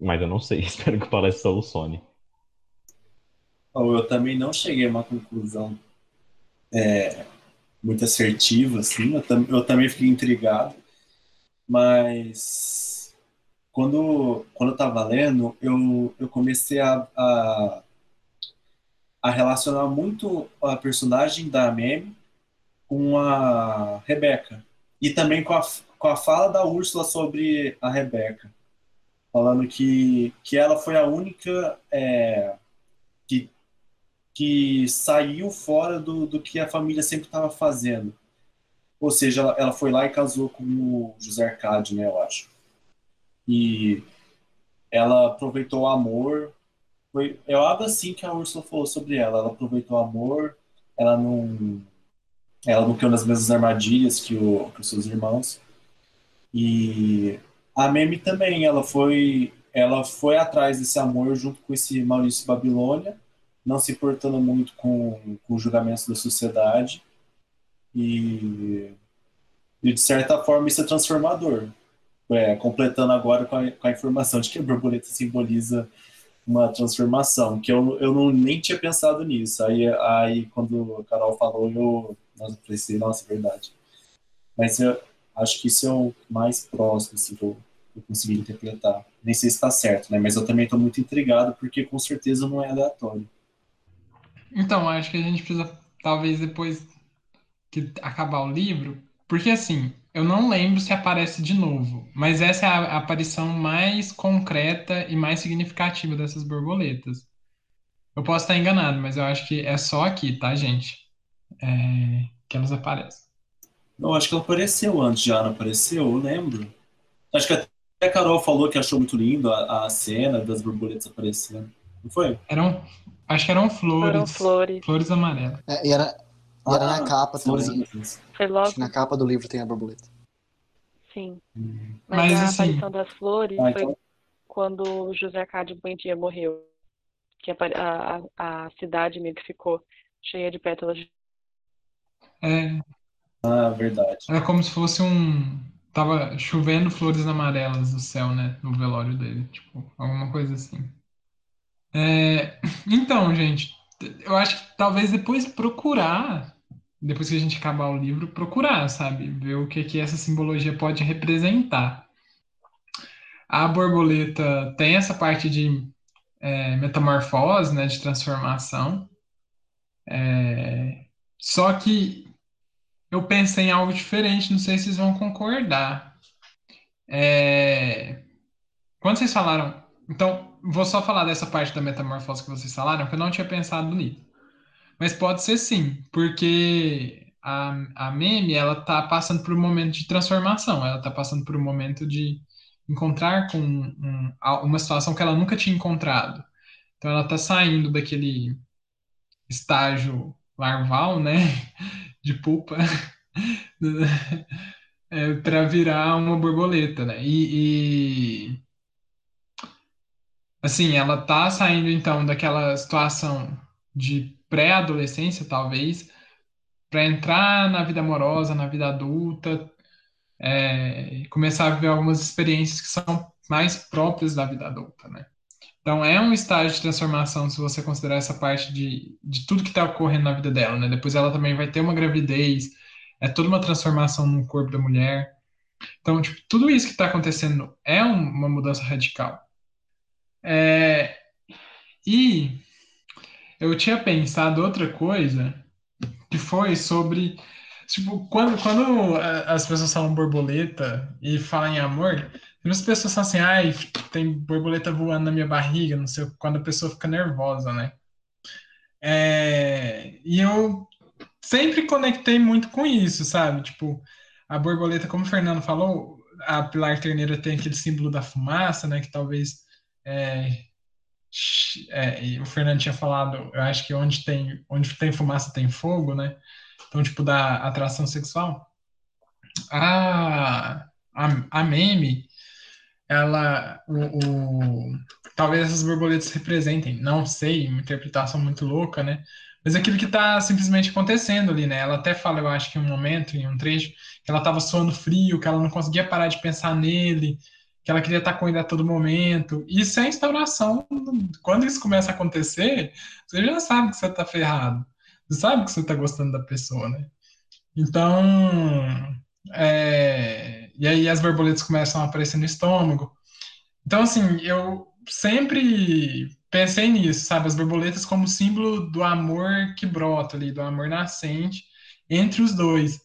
Mas eu não sei, espero que o Palestra solucione. Eu também não cheguei a uma conclusão é, muito assertiva, assim. Eu, tam- eu também fiquei intrigado, mas quando, quando eu estava lendo, eu, eu comecei a, a, a relacionar muito a personagem da Meme com a Rebeca. E também com a, com a fala da Úrsula sobre a Rebeca. Falando que, que ela foi a única é, que, que saiu fora do, do que a família sempre estava fazendo. Ou seja, ela, ela foi lá e casou com o José Arcádio, né, eu acho. E ela aproveitou o amor. Foi, é algo assim que a Úrsula falou sobre ela. Ela aproveitou o amor, ela não, ela não caiu nas mesmas armadilhas que, o, que os seus irmãos. E a Memi também, ela foi, ela foi atrás desse amor junto com esse Maurício Babilônia, não se importando muito com, com os julgamentos da sociedade. E, e de certa forma isso é transformador. É, completando agora com a, com a informação de que a borboleta simboliza uma transformação, que eu, eu não, nem tinha pensado nisso. Aí, aí quando a Carol falou, eu nossa, pensei, nossa, é verdade. Mas eu acho que isso é o mais próximo assim, que eu, eu consegui interpretar. Nem sei se está certo, né? Mas eu também estou muito intrigado, porque com certeza não é aleatório. então acho que a gente precisa, talvez depois que acabar o livro, porque assim, eu não lembro se aparece de novo, mas essa é a aparição mais concreta e mais significativa dessas borboletas. Eu posso estar enganado, mas eu acho que é só aqui, tá, gente? É, que elas aparecem. Eu acho que ela apareceu antes já, não apareceu? Eu lembro. Acho que até a Carol falou que achou muito lindo a, a cena das borboletas aparecendo. Não foi? Eram, acho que eram flores, Foram flores. flores amarelas. É, e era, e era Ah, na capa Flores também. amarelas. Foi Acho logo, que na capa do livro tem a borboleta. sim. Hum. Mas, Mas, a assim- aparição das flores Ah, foi então- quando o José Arcádio Buendia morreu. Que a, a, a cidade meio que ficou cheia de pétalas de É, Ah, verdade. era como se fosse um. Tava chovendo flores amarelas do céu, né? No velório dele. Tipo, alguma coisa assim. É, então, gente, eu acho que talvez depois procurar, depois que a gente acabar o livro, procurar, sabe? Ver o que que essa simbologia pode representar. a borboleta tem essa parte de é, metamorfose, né, de transformação. É, só que eu pensei em algo diferente, não sei se vocês vão concordar. É, quando vocês falaram. Então, vou só falar dessa parte da metamorfose que vocês falaram, que eu não tinha pensado nisso. Mas pode ser sim, porque a, a meme, ela tá passando por um momento de transformação, ela tá passando por um momento de encontrar com um, uma situação que ela nunca tinha encontrado. Então ela tá saindo daquele estágio larval, né, de pupa, é, para virar uma borboleta, né? E, e, assim, ela tá saindo então daquela situação de pré-adolescência, talvez, para entrar na vida amorosa, na vida adulta, é, começar a viver algumas experiências que são mais próprias da vida adulta, né? Então, é um estágio de transformação se você considerar essa parte de, de tudo que está ocorrendo na vida dela, né? Depois ela também vai ter uma gravidez, é toda uma transformação no corpo da mulher. Então, tipo, tudo isso que está acontecendo é uma mudança radical. É, e eu tinha pensado outra coisa, que foi sobre Tipo, quando, quando as pessoas falam borboleta e falam em amor, muitas pessoas falam assim, ai, tem borboleta voando na minha barriga, não sei, quando a pessoa fica nervosa, né? É, e eu sempre conectei muito com isso, sabe? Tipo, a borboleta, como o Fernando falou, a Pilar Terneira tem aquele símbolo da fumaça, né? Que talvez é, é, o Fernando tinha falado, eu acho que onde tem, onde tem fumaça tem fogo, né? Então, tipo, da atração sexual. A, a, a meme, ela, o, o, talvez essas borboletas representem, não sei, uma interpretação muito louca, né? Mas aquilo que está simplesmente acontecendo ali, né? Ela até fala, eu acho que em um momento, em um trecho, que ela estava suando frio, que ela não conseguia parar de pensar nele, que ela queria estar com ele a todo momento. Isso é instauração. Quando isso começa a acontecer, você já sabe que você está ferrado. Você sabe que você está gostando da pessoa, né? Então, é... e aí as borboletas começam a aparecer no estômago. Então, assim, eu sempre pensei nisso, sabe? As borboletas como símbolo do amor que brota ali, do amor nascente entre os dois.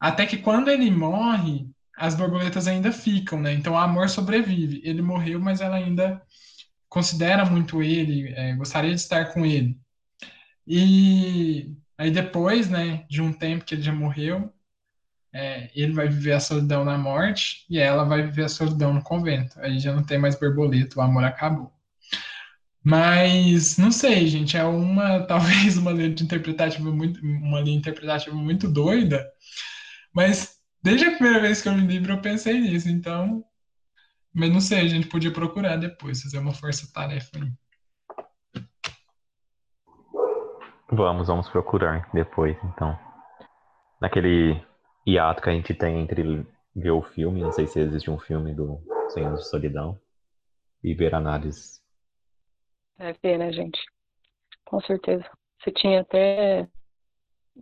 Até que quando ele morre, as borboletas ainda ficam, né? Então o amor sobrevive. Ele morreu, mas ela ainda considera muito ele, é, gostaria de estar com ele. E aí depois, né, de um tempo que ele já morreu, é, ele vai viver a solidão na morte e ela vai viver a solidão no convento. Aí já não tem mais borboleta, o amor acabou. Mas não sei, gente, é uma talvez uma linha interpretativa muito uma linha interpretativa muito doida, mas desde a primeira vez que eu li o livro eu pensei nisso, então, mas não sei, a gente podia procurar depois, fazer uma força-tarefa aí. Vamos, vamos procurar depois, então. Naquele hiato que a gente tem entre ver o filme, não sei se existe um filme do Senhor de Solidão, e ver análises. É ver, né, gente? Com certeza. Você tinha até.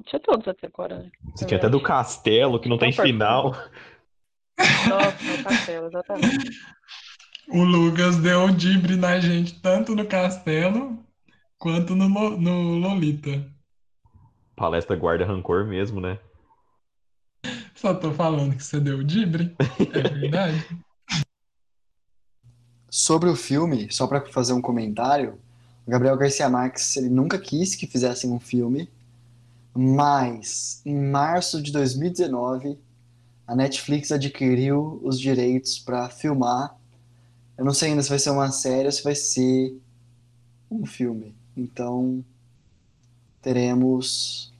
Tinha todos até agora, né? Você tinha até do castelo, que não tem final. Nossa, o castelo, exatamente. O Lucas deu o dibre na gente, tanto no castelo quanto no, no Lolita. Palestra guarda rancor mesmo, né? Só tô falando que você deu dibre. É verdade. Sobre o filme, só para fazer um comentário, o Gabriel Garcia Marques ele nunca quis que fizessem um filme, mas em março de 2019 a Netflix adquiriu os direitos para filmar. Eu não sei ainda se vai ser uma série ou se vai ser um filme. Então, teremos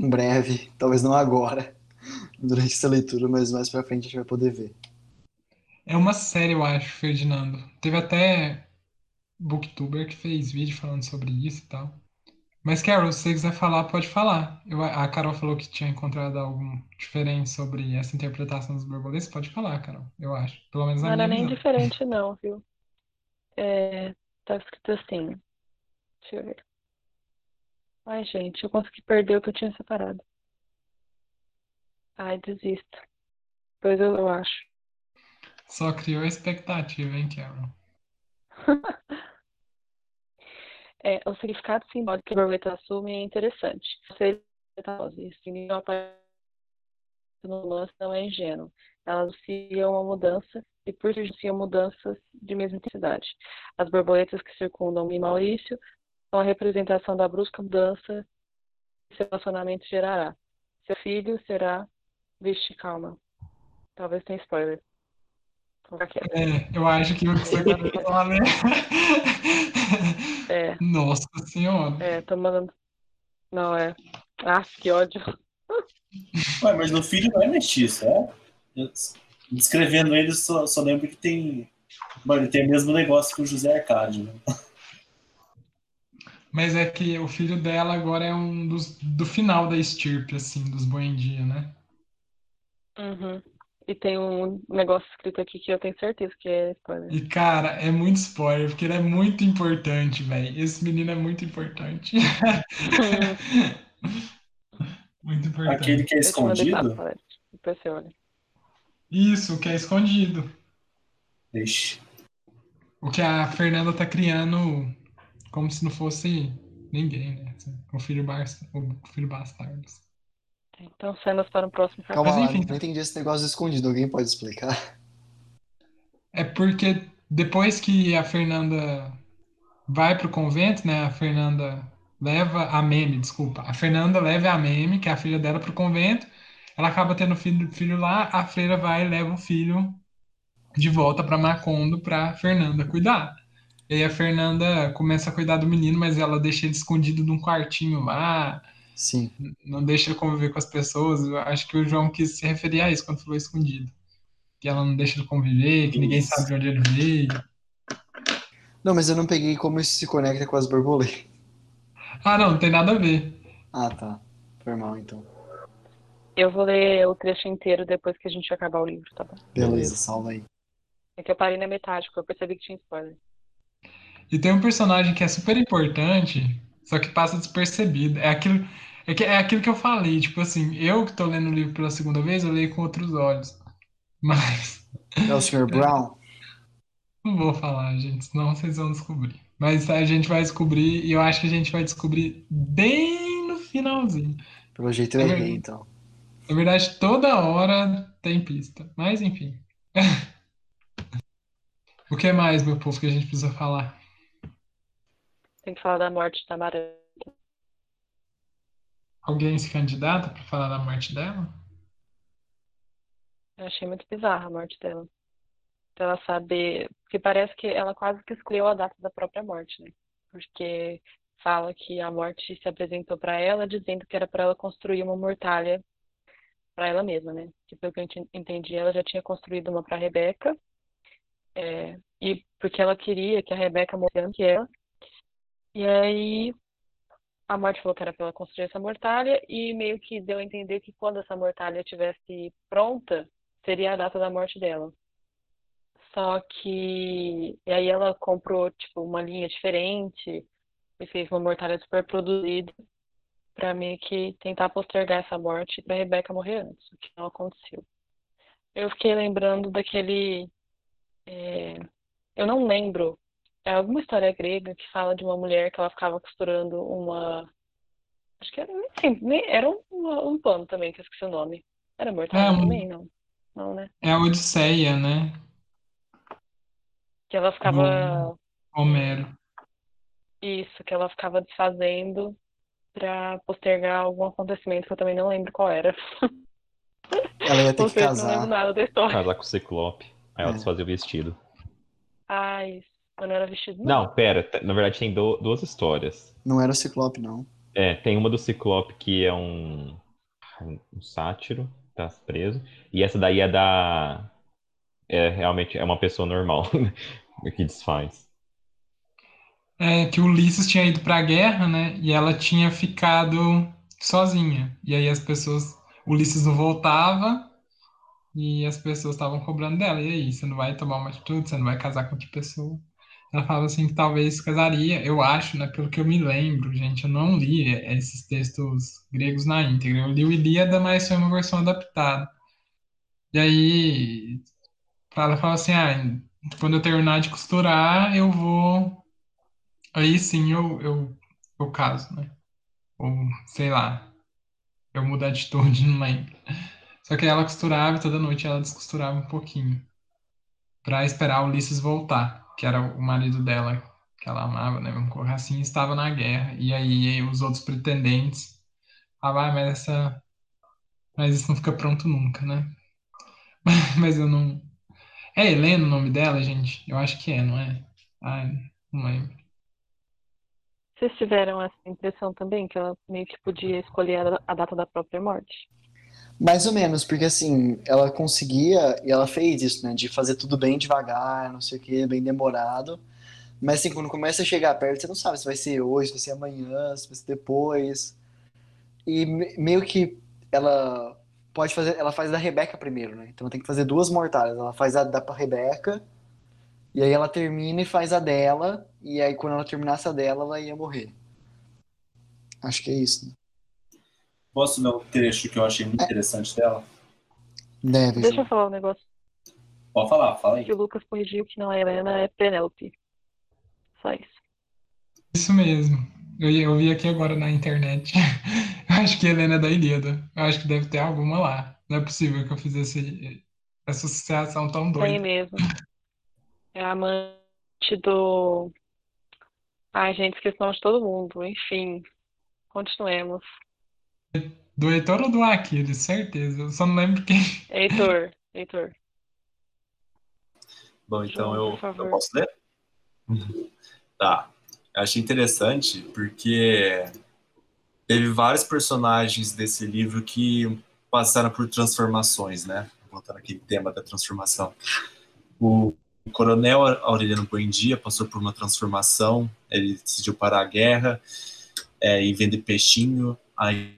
em breve, talvez não agora, durante essa leitura, mas mais pra frente a gente vai poder ver. É uma série, eu acho, Ferdinando. Teve até booktuber que fez vídeo falando sobre isso e tal. Mas, Carol, se você quiser falar, pode falar. Eu, a Carol falou que tinha encontrado algo diferente sobre essa interpretação dos borboletas. Pode falar, Carol, eu acho. Pelo menos na Não era nem visão. diferente, não, viu? É, tá escrito assim. Deixa eu ver. Ai, gente, eu consegui perder o que eu tinha separado. Ai, desisto. Depois eu, eu acho. Só criou expectativa, hein, Carol? É, o significado simbólico que a borboleta assume é interessante. Significa no romance não é ingênuo. Ela anuncia uma mudança e por isso anuncia mudanças de mesma intensidade. As borboletas que circundam o Maurício são a representação da brusca mudança que seu relacionamento gerará. Seu filho será Vixe, calma. Talvez tenha spoiler. É, eu acho que você vai falar, né? É. Nossa senhora. É, tô mandando. Não, é. Ah, que ódio. Ué, mas no filho não é mestiço, é? Eu, descrevendo ele, só, só lembro que tem. Mano, ele tem o mesmo negócio que o José Arcádio, né? Mas é que o filho dela agora é um dos do final da estirpe, assim, dos Buendia, né? Uhum. E tem um negócio escrito aqui que eu tenho certeza que é spoiler. E, cara, é muito spoiler, porque ele é muito importante, velho. Esse menino é muito importante. muito importante. Aquele que é escondido? Depois você olha. Isso, que é escondido. Ixi. O que a Fernanda tá criando como se não fosse ninguém, né? O filho, bar... o filho bastardo. Então, cenas para o próximo capítulo. Calma lá, enfim, não entendi esse negócio escondido. Alguém pode explicar? É porque depois que a Fernanda vai pro convento, né? A Fernanda leva a Meme, desculpa. A Fernanda leva a Meme, que é a filha dela, pro convento. Ela acaba tendo filho, filho lá, a freira vai e leva o filho de volta para Macondo para Fernanda cuidar. E aí a Fernanda começa a cuidar do menino, mas ela deixa ele escondido num quartinho lá. Sim. Não deixa ele conviver com as pessoas. Eu acho que o João quis se referir a isso quando falou escondido. Que ela não deixa ele conviver, que ninguém sabe de onde ele veio. Não, mas eu não peguei como isso se conecta com as borboletas. Ah, não, não tem nada a ver. Ah, tá. Foi mal, então. Eu vou ler o trecho inteiro depois que a gente acabar o livro, tá bom? Beleza, salva aí. É que eu parei na metade, porque eu percebi que tinha spoiler. E tem um personagem que é super importante, só que passa despercebido. É aquilo, é, que, é aquilo que eu falei, tipo assim, eu que tô lendo o livro pela segunda vez, eu leio com outros olhos. Mas. É o Sr. Brown? Não vou falar, gente, senão vocês vão descobrir. Mas a gente vai descobrir, e eu acho que a gente vai descobrir bem no finalzinho. Pelo jeito eu errei, então. Na verdade, toda hora tem pista. Mas, enfim. o que mais, meu povo, que a gente precisa falar? Tem que falar da morte da Maranta. Alguém se candidata para falar da morte dela? Eu achei muito bizarra a morte dela. Pra ela saber. Porque parece que ela quase que escolheu a data da própria morte, né? Porque fala que a morte se apresentou para ela dizendo que era para ela construir uma mortalha para ela mesma, né? Que pelo que eu entendi, ela já tinha construído uma para Rebeca. É, e porque ela queria que a Rebeca morresse que ela, e aí a morte falou que era para ela construir essa mortalha e meio que deu a entender que quando essa mortalha estivesse pronta, seria a data da morte dela. Só que e aí ela comprou tipo uma linha diferente e fez uma mortalha super produzida para meio que tentar postergar essa morte para Rebeca morrer antes, o que não aconteceu. Eu fiquei lembrando daquele é... eu não lembro é alguma história grega que fala de uma mulher que ela ficava costurando uma. Acho que era, nem, nem, era um, um pano também, que eu esqueci o nome. Era mortalha é, também, não? Não, né? É a Odisseia, né? Que ela ficava. Homero. Isso, que ela ficava desfazendo pra postergar algum acontecimento que eu também não lembro qual era. Ela ia ter que casar. Não lembro nada da história. Casar com o Ciclope. Aí ela é. desfazia o vestido. Ah, isso. Não era vestido, não? Não, pera. Na verdade, tem do, duas histórias. Não era o Ciclope, não. É, tem uma do Ciclope que é um, um sátiro, tá preso. E essa daí é da. É realmente é uma pessoa normal que desfaz. É que o Ulisses tinha ido pra guerra, né? E ela tinha ficado sozinha. E aí as pessoas. O Ulisses não voltava e as pessoas estavam cobrando dela. E aí, você não vai tomar uma atitude? Você não vai casar com que pessoa? Ela falava assim que talvez casaria, eu acho, né, pelo que eu me lembro, gente, eu não li esses textos gregos na íntegra, eu li o Ilíada, mas foi uma versão adaptada. E aí ela fala assim, ah, quando eu terminar de costurar, eu vou. Aí sim eu, eu, eu caso, né? Ou, sei lá, eu mudo de atitude, não lembro. Só que ela costurava toda noite ela descosturava um pouquinho. Pra esperar Ulisses voltar, que era o marido dela, que ela amava, né? Colocar assim, estava na guerra. E aí os outros pretendentes ah, mas essa. Mas isso não fica pronto nunca, né? Mas eu não. É Helena o nome dela, gente? Eu acho que é, não é? Ai, não lembro. Vocês tiveram essa impressão também, que ela meio que podia escolher a data da própria morte? Mais ou menos, porque assim, ela conseguia, e ela fez isso, né? De fazer tudo bem devagar, não sei o que, bem demorado. Mas assim, quando começa a chegar perto, você não sabe se vai ser hoje, se vai ser amanhã, se vai ser depois. E me- meio que ela pode fazer, ela faz da Rebeca primeiro, né? Então tem que fazer duas mortalhas. Ela faz a da Rebeca, e aí ela termina e faz a dela, e aí quando ela terminasse a dela, ela ia morrer. Acho que é isso, né? Posso ler um trecho que eu achei muito interessante dela? Deve, Deixa eu falar um negócio Pode falar, fala aí. que o Lucas corrigiu, que não é Helena, é Penélope. Só isso. Isso mesmo. Eu, eu vi aqui agora na internet. Eu acho que Helena é da Ilíada. Eu acho que deve ter alguma lá. Não é possível que eu fizesse essa associação tão Tem doida. mesmo. É a amante do. Ai, gente, esqueci o nome de todo mundo. Enfim, continuemos. Do Heitor ou do Aquiles, certeza. Eu só não lembro quem. Heitor, Heitor. Bom, então João, eu, por favor. eu posso ler? Tá. Eu achei interessante porque teve vários personagens desse livro que passaram por transformações, né? Voltando aquele tema da transformação. O coronel Aureliano Buendia passou por uma transformação, ele decidiu parar a guerra é, e vender peixinho. Aí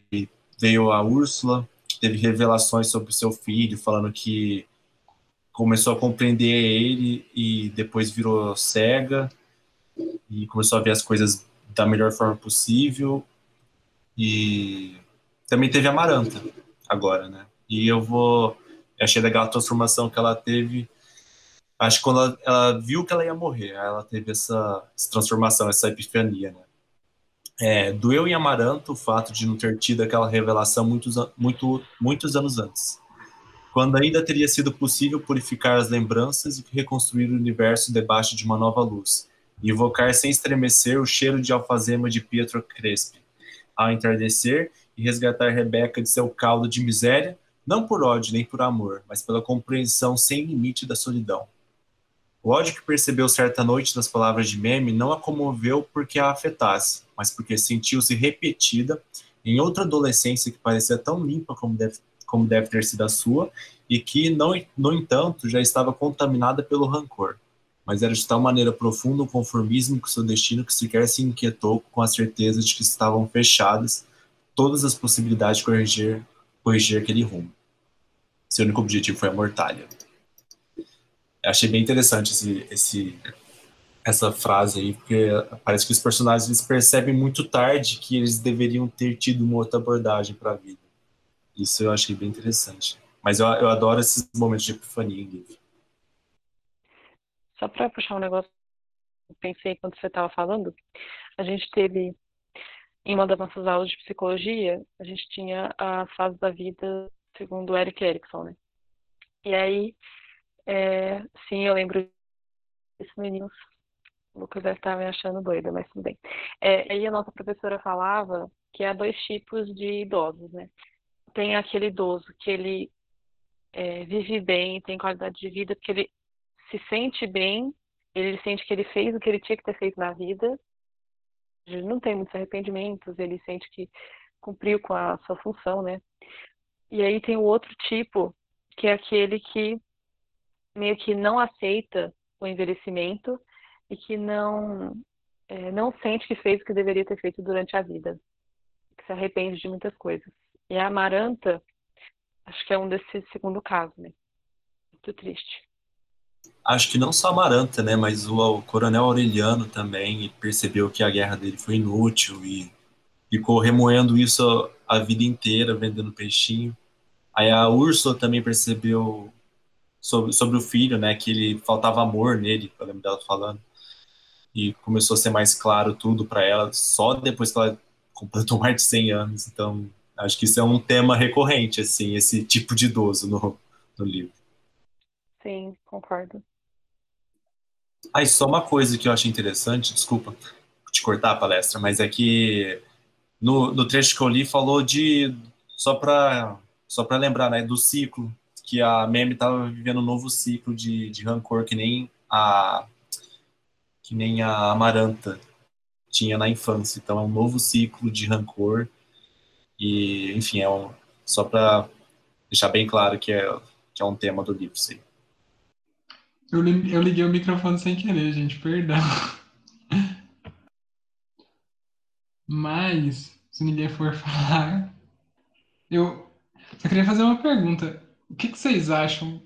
veio a Úrsula, teve revelações sobre o seu filho, falando que começou a compreender ele e depois virou cega e começou a ver as coisas da melhor forma possível. E também teve a Amaranta agora, né? E eu vou. Eu achei legal a transformação que ela teve. Acho que quando ela, ela viu que ela ia morrer, ela teve essa, essa transformação, essa epifania, né? É, doeu em Amaranto o fato de não ter tido aquela revelação muitos, muito, muitos anos antes quando ainda teria sido possível purificar as lembranças e reconstruir o universo debaixo de uma nova luz, e invocar sem estremecer o cheiro de alfazema de Pietro Crespi, ao entardecer e resgatar Rebeca de seu caldo de miséria, não por ódio nem por amor, mas pela compreensão sem limite da solidão. O ódio que percebeu certa noite nas palavras de Meme não a comoveu porque a afetasse, mas porque sentiu-se repetida em outra adolescência que parecia tão limpa como deve, como deve ter sido a sua, e que, não, no entanto, já estava contaminada pelo rancor. Mas era de tal maneira profunda o conformismo com seu destino que sequer se inquietou com a certeza de que estavam fechadas todas as possibilidades de corrigir, corrigir aquele rumo. Seu único objetivo foi a mortalha. Achei bem interessante esse, esse, essa frase aí, porque parece que os personagens eles percebem muito tarde que eles deveriam ter tido uma outra abordagem para a vida. Isso eu achei bem interessante. Mas eu, eu adoro esses momentos de epifania em livro. Só para puxar um negócio pensei quando você estava falando, a gente teve, em uma das nossas aulas de psicologia, a gente tinha a fase da vida segundo Eric Erickson, né? E aí, é, sim, eu lembro disso, meninos. O Lucas deve estar me achando doida, mas tudo bem. É, aí a nossa professora falava que há dois tipos de idosos, né? Tem aquele idoso que ele é, vive bem, tem qualidade de vida, porque ele se sente bem, ele sente que ele fez o que ele tinha que ter feito na vida, ele não tem muitos arrependimentos, ele sente que cumpriu com a sua função, né? E aí tem o outro tipo, que é aquele que meio que não aceita o envelhecimento e que não é, não sente que fez o que deveria ter feito durante a vida, que se arrepende de muitas coisas. E a Amaranta, acho que é um desse segundo caso, né? Muito triste. Acho que não só Amaranta, né? Mas o, o Coronel Aureliano também percebeu que a guerra dele foi inútil e ficou remoendo isso a vida inteira, vendendo peixinho. Aí a Úrsula também percebeu sobre, sobre o filho, né? Que ele faltava amor nele, eu lembro dela falando. E começou a ser mais claro tudo para ela só depois que ela completou mais de 100 anos. Então, acho que isso é um tema recorrente, assim, esse tipo de idoso no, no livro. Sim, concordo. Aí, só uma coisa que eu achei interessante, desculpa te cortar a palestra, mas é que no, no trecho que eu li falou de, só para só lembrar, né, do ciclo, que a Meme estava vivendo um novo ciclo de, de rancor, que nem a que nem a Amaranta tinha na infância. Então é um novo ciclo de rancor e, enfim, é um, só para deixar bem claro que é, que é um tema do livro, sim. Eu, eu liguei o microfone sem querer, gente, perdão. Mas, se ninguém for falar, eu só queria fazer uma pergunta. O que, que vocês acham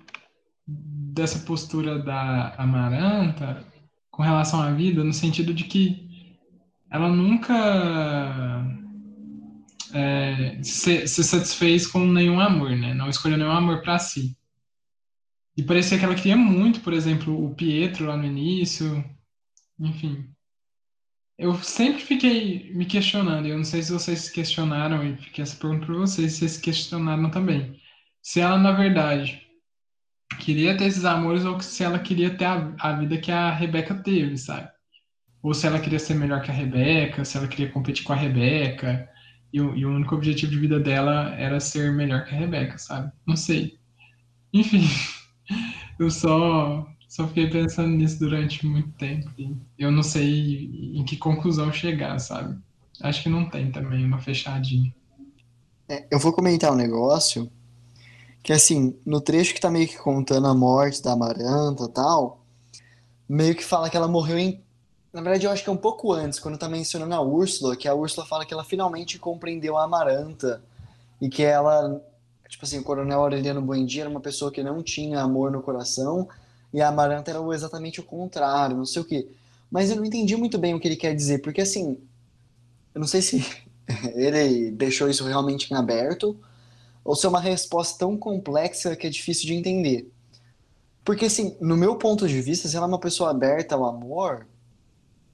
dessa postura da Amaranta com relação à vida, no sentido de que ela nunca é, se, se, satisfez com nenhum amor, né? Não escolheu nenhum amor para si. E parecia que ela queria muito, por exemplo, o Pietro lá no início, enfim. Eu sempre fiquei me questionando, eu não sei se vocês questionaram, e fiquei essa pergunta para vocês, se vocês questionaram também. Se ela, na verdade, queria ter esses amores ou se ela queria ter a, a vida que a Rebeca teve, sabe? Ou se ela queria ser melhor que a Rebeca, se ela queria competir com a Rebeca, e o, e o único objetivo de vida dela era ser melhor que a Rebeca, sabe? Não sei. Enfim, eu só só fiquei pensando nisso durante muito tempo. Eu não sei em que conclusão chegar, sabe? Acho que não tem também uma fechadinha. É, eu vou comentar um negócio que, assim, no trecho que tá meio que contando a morte da Amaranta e tal, meio que fala que ela morreu em. Na verdade, eu acho que é um pouco antes, quando tá mencionando a Úrsula, que a Úrsula fala que ela finalmente compreendeu a Amaranta e que ela. Tipo assim, o Coronel Aureliano Buendia era uma pessoa que não tinha amor no coração e a Amaranta era exatamente o contrário, não sei o quê. Mas eu não entendi muito bem o que ele quer dizer, porque assim, eu não sei se ele deixou isso realmente em aberto ou se é uma resposta tão complexa que é difícil de entender. Porque assim, no meu ponto de vista, se ela é uma pessoa aberta ao amor,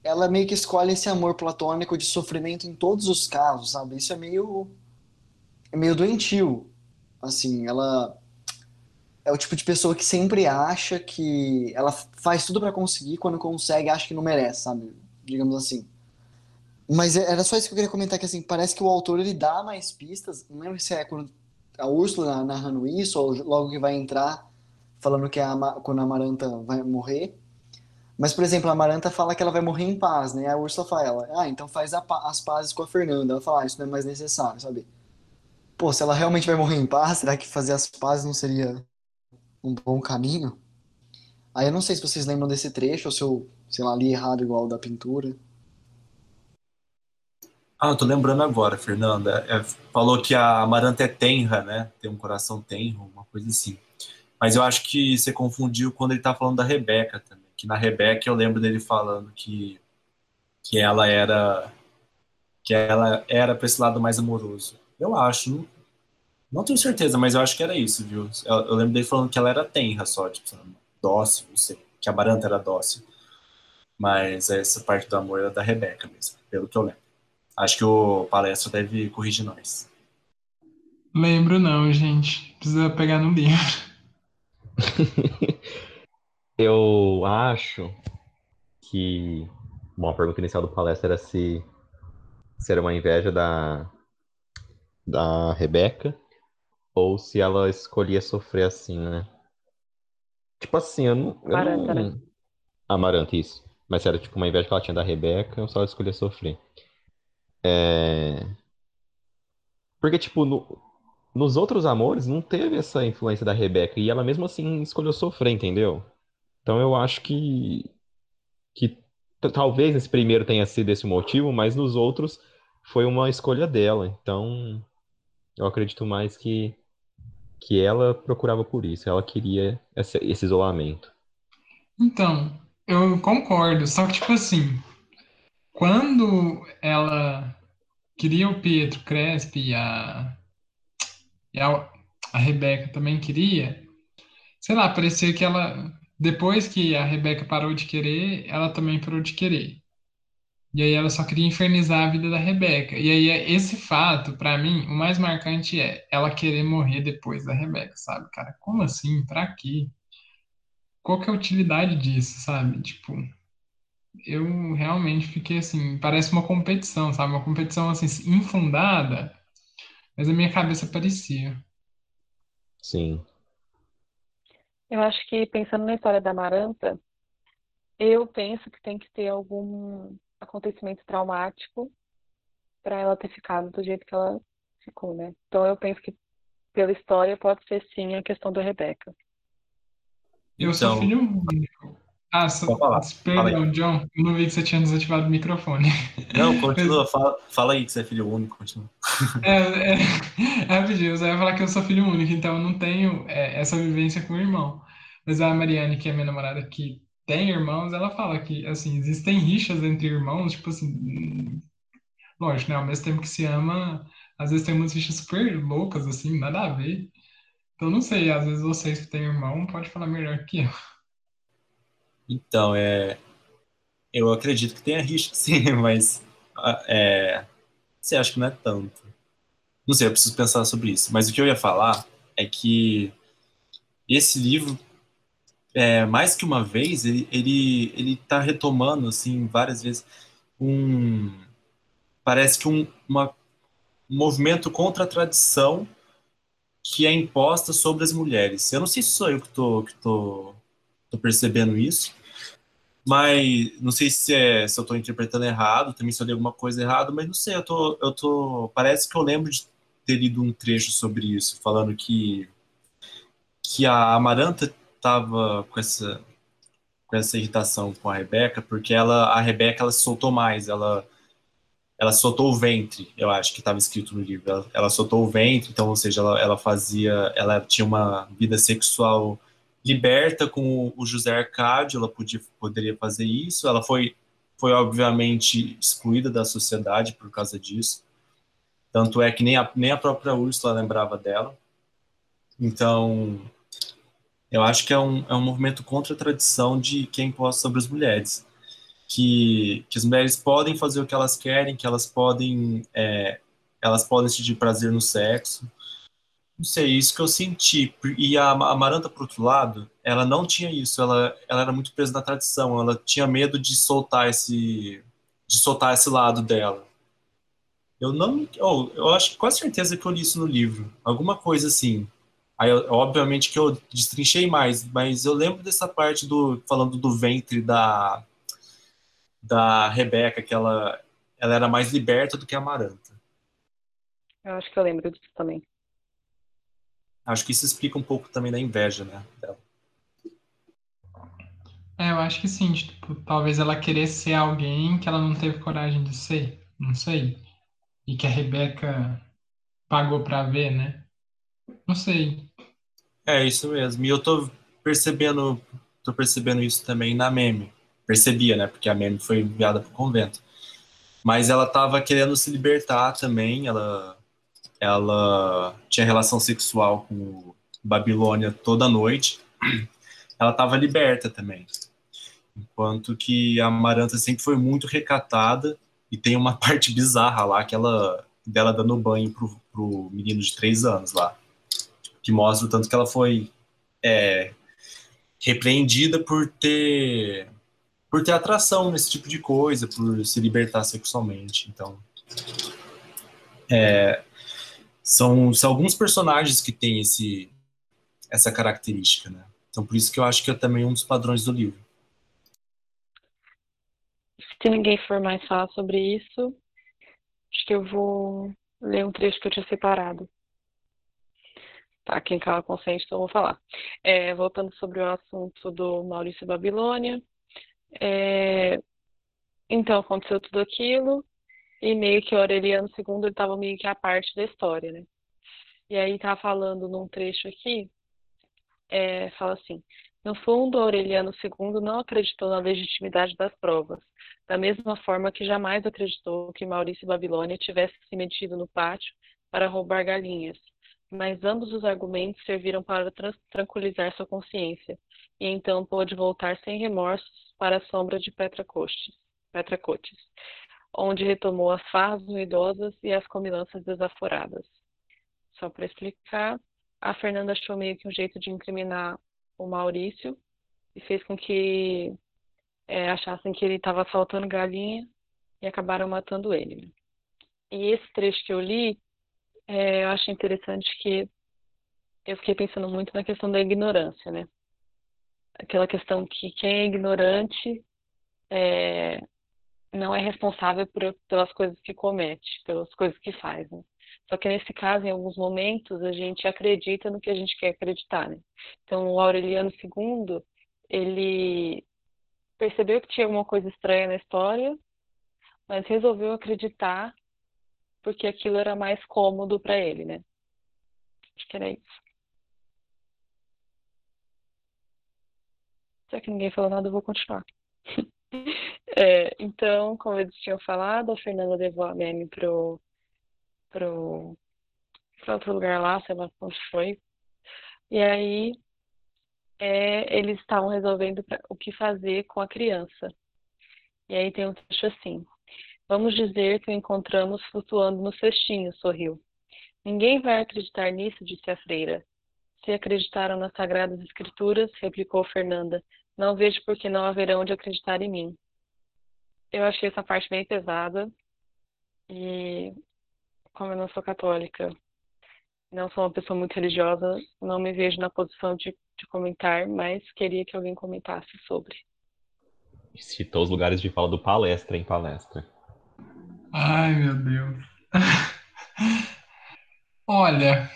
ela meio que escolhe esse amor platônico de sofrimento em todos os casos, sabe? Isso é meio é meio doentio. Assim, ela é o tipo de pessoa que sempre acha que ela faz tudo para conseguir, quando consegue, acha que não merece, sabe? Digamos assim. Mas era só isso que eu queria comentar, que assim, parece que o autor ele dá mais pistas, não lembro se é quando a Úrsula narrando isso, ou logo que vai entrar falando que a, quando a Amaranta vai morrer. Mas, por exemplo, a Amaranta fala que ela vai morrer em paz, né? A Úrsula fala, ah, então faz a, as pazes com a Fernanda. Ela fala, ah, isso não é mais necessário, sabe? Pô, se ela realmente vai morrer em paz, será que fazer as pazes não seria um bom caminho. Aí eu não sei se vocês lembram desse trecho ou se eu, sei lá, li errado igual da pintura. Ah, eu tô lembrando agora, Fernanda. É, falou que a Amaranta é tenra, né? Tem um coração tenro, uma coisa assim. Mas eu acho que você confundiu quando ele tá falando da Rebeca também. Que na Rebeca eu lembro dele falando que, que ela era que ela era para esse lado mais amoroso. Eu acho, não, não tenho certeza, mas eu acho que era isso, viu? Eu, eu lembro dele falando que ela era tenra só, tipo, dócil, não sei, que a Baranta era dócil. Mas essa parte do amor era da Rebeca mesmo, pelo que eu lembro. Acho que o palestra deve corrigir nós. Lembro não, gente. Precisa pegar no livro. eu acho que. Bom, a pergunta inicial do palestra era se, se era uma inveja da, da Rebeca ou se ela escolhia sofrer assim, né? Tipo assim, eu não. Eu Amaranta, não... né? Amaranta, isso. Mas era tipo uma inveja que ela tinha da Rebeca, ou se ela escolhia sofrer. É... Porque, tipo, no... nos outros amores não teve essa influência da Rebeca. E ela mesmo assim escolheu sofrer, entendeu? Então eu acho que. que talvez esse primeiro tenha sido esse motivo, mas nos outros foi uma escolha dela. Então eu acredito mais que que ela procurava por isso, ela queria esse, esse isolamento. Então, eu concordo, só que tipo assim, quando ela queria o Pietro Crespi e a, e a, a Rebeca também queria, sei lá, parecia que ela, depois que a Rebeca parou de querer, ela também parou de querer. E aí ela só queria infernizar a vida da Rebeca. E aí esse fato, pra mim, o mais marcante é ela querer morrer depois da Rebeca, sabe, cara? Como assim? Pra quê? Qual que é a utilidade disso, sabe? Tipo, eu realmente fiquei assim, parece uma competição, sabe? Uma competição assim infundada, mas a minha cabeça parecia. Sim. Eu acho que pensando na história da Maranta, eu penso que tem que ter algum acontecimento traumático para ela ter ficado do jeito que ela ficou, né? Então eu penso que pela história pode ser sim a questão da Rebeca. Eu sou Então- filho único. Ah, só, Pode falar. Fala perdão, John, eu não vi que você tinha desativado o microfone. Não, continua, fala, fala aí que você é filho único, continua. É, é, é rapidinho, eu só ia falar que eu sou filho único, então eu não tenho é, essa vivência com o irmão. Mas a Mariane, que é minha namorada, que tem irmãos, ela fala que, assim, existem rixas entre irmãos, tipo assim, lógico, né, ao mesmo tempo que se ama, às vezes tem umas rixas super loucas, assim, nada a ver. Então, não sei, às vezes vocês que têm irmão pode falar melhor que eu. Então, é, eu acredito que tenha risco, sim, mas ah, é, você acha que não é tanto. Não sei, eu preciso pensar sobre isso. Mas o que eu ia falar é que esse livro, é, mais que uma vez, ele ele ele está retomando assim várias vezes um parece que um, uma, um movimento contra a tradição que é imposta sobre as mulheres. Eu não sei se sou eu que tô que tô, tô percebendo isso, mas não sei se, é, se eu estou interpretando errado, também se eu li alguma coisa errada, mas não sei, eu tô, eu tô, parece que eu lembro de ter lido um trecho sobre isso, falando que, que a Amaranta estava com essa, com essa irritação com a Rebeca, porque ela, a Rebeca ela se soltou mais, ela, ela soltou o ventre, eu acho que estava escrito no livro, ela, ela soltou o ventre, então, ou seja, ela, ela fazia, ela tinha uma vida sexual liberta com o José Arcádio, ela podia, poderia fazer isso. Ela foi, foi obviamente excluída da sociedade por causa disso. Tanto é que nem a, nem a própria Úrsula lembrava dela. Então, eu acho que é um, é um movimento contra a tradição de quem imposta sobre as mulheres. Que, que as mulheres podem fazer o que elas querem, que elas podem, é, elas podem sentir prazer no sexo, não sei, isso que eu senti. E a Amaranta, por outro lado, ela não tinha isso. Ela, ela era muito presa na tradição. Ela tinha medo de soltar esse, de soltar esse lado dela. Eu não, oh, eu acho quase certeza que eu li isso no livro. Alguma coisa assim. Aí, obviamente que eu destrinchei mais, mas eu lembro dessa parte do falando do ventre da da Rebeca, que ela ela era mais liberta do que a Amaranta. Eu acho que eu lembro disso também. Acho que isso explica um pouco também da inveja, né? Dela. É, eu acho que sim, tipo, talvez ela querer ser alguém que ela não teve coragem de ser, não sei. E que a Rebeca pagou pra ver, né? Não sei. É isso mesmo. E eu tô percebendo, tô percebendo isso também na meme. Percebia, né? Porque a meme foi enviada pro convento. Mas ela tava querendo se libertar também, ela ela tinha relação sexual com Babilônia toda noite. Ela estava liberta também. Enquanto que a Amaranta sempre foi muito recatada e tem uma parte bizarra lá que ela dela dando banho pro, pro menino de três anos lá, que mostra o tanto que ela foi é, repreendida por ter por ter atração nesse tipo de coisa, por se libertar sexualmente. Então, é, são, são alguns personagens que têm esse, essa característica, né? Então, por isso que eu acho que é também um dos padrões do livro. Se ninguém for mais falar sobre isso, acho que eu vou ler um trecho que eu tinha separado. Tá, quem cala consente, então eu vou falar. É, voltando sobre o assunto do Maurício Babilônia. É, então, aconteceu tudo aquilo, e meio que Aureliano II estava meio que a parte da história, né? E aí tá falando num trecho aqui, é, fala assim, no fundo, Aureliano II não acreditou na legitimidade das provas, da mesma forma que jamais acreditou que Maurício Babilônia tivesse se metido no pátio para roubar galinhas, mas ambos os argumentos serviram para tranquilizar sua consciência, e então pôde voltar sem remorsos para a sombra de Petra Cotes, onde retomou as farras ruidosas e as comilanças desaforadas. Só para explicar, a Fernanda achou meio que um jeito de incriminar o Maurício e fez com que é, achassem que ele estava assaltando galinha e acabaram matando ele. E esse trecho que eu li, é, eu acho interessante que eu fiquei pensando muito na questão da ignorância, né? Aquela questão que quem é ignorante é, não é responsável por, pelas coisas que comete, pelas coisas que faz, né? Só que nesse caso, em alguns momentos, a gente acredita no que a gente quer acreditar, né? Então, o Aureliano II, ele percebeu que tinha alguma coisa estranha na história, mas resolveu acreditar porque aquilo era mais cômodo para ele, né? Acho que era isso. Já que ninguém falou nada, eu vou continuar. é, então, como eles tinham falado, a Fernanda levou a Meme pro, pro, pro outro lugar lá, sei lá onde foi. E aí é, eles estavam resolvendo pra, o que fazer com a criança. E aí tem um trecho assim. Vamos dizer que o encontramos flutuando no cestinho, sorriu. Ninguém vai acreditar nisso, disse a freira. Se acreditaram nas sagradas escrituras, replicou Fernanda, não vejo por que não haverão de acreditar em mim. Eu achei essa parte bem pesada e como eu não sou católica, não sou uma pessoa muito religiosa, não me vejo na posição de, de comentar, mas queria que alguém comentasse sobre. Citou os lugares de fala do palestra em palestra. Ai, meu Deus. Olha,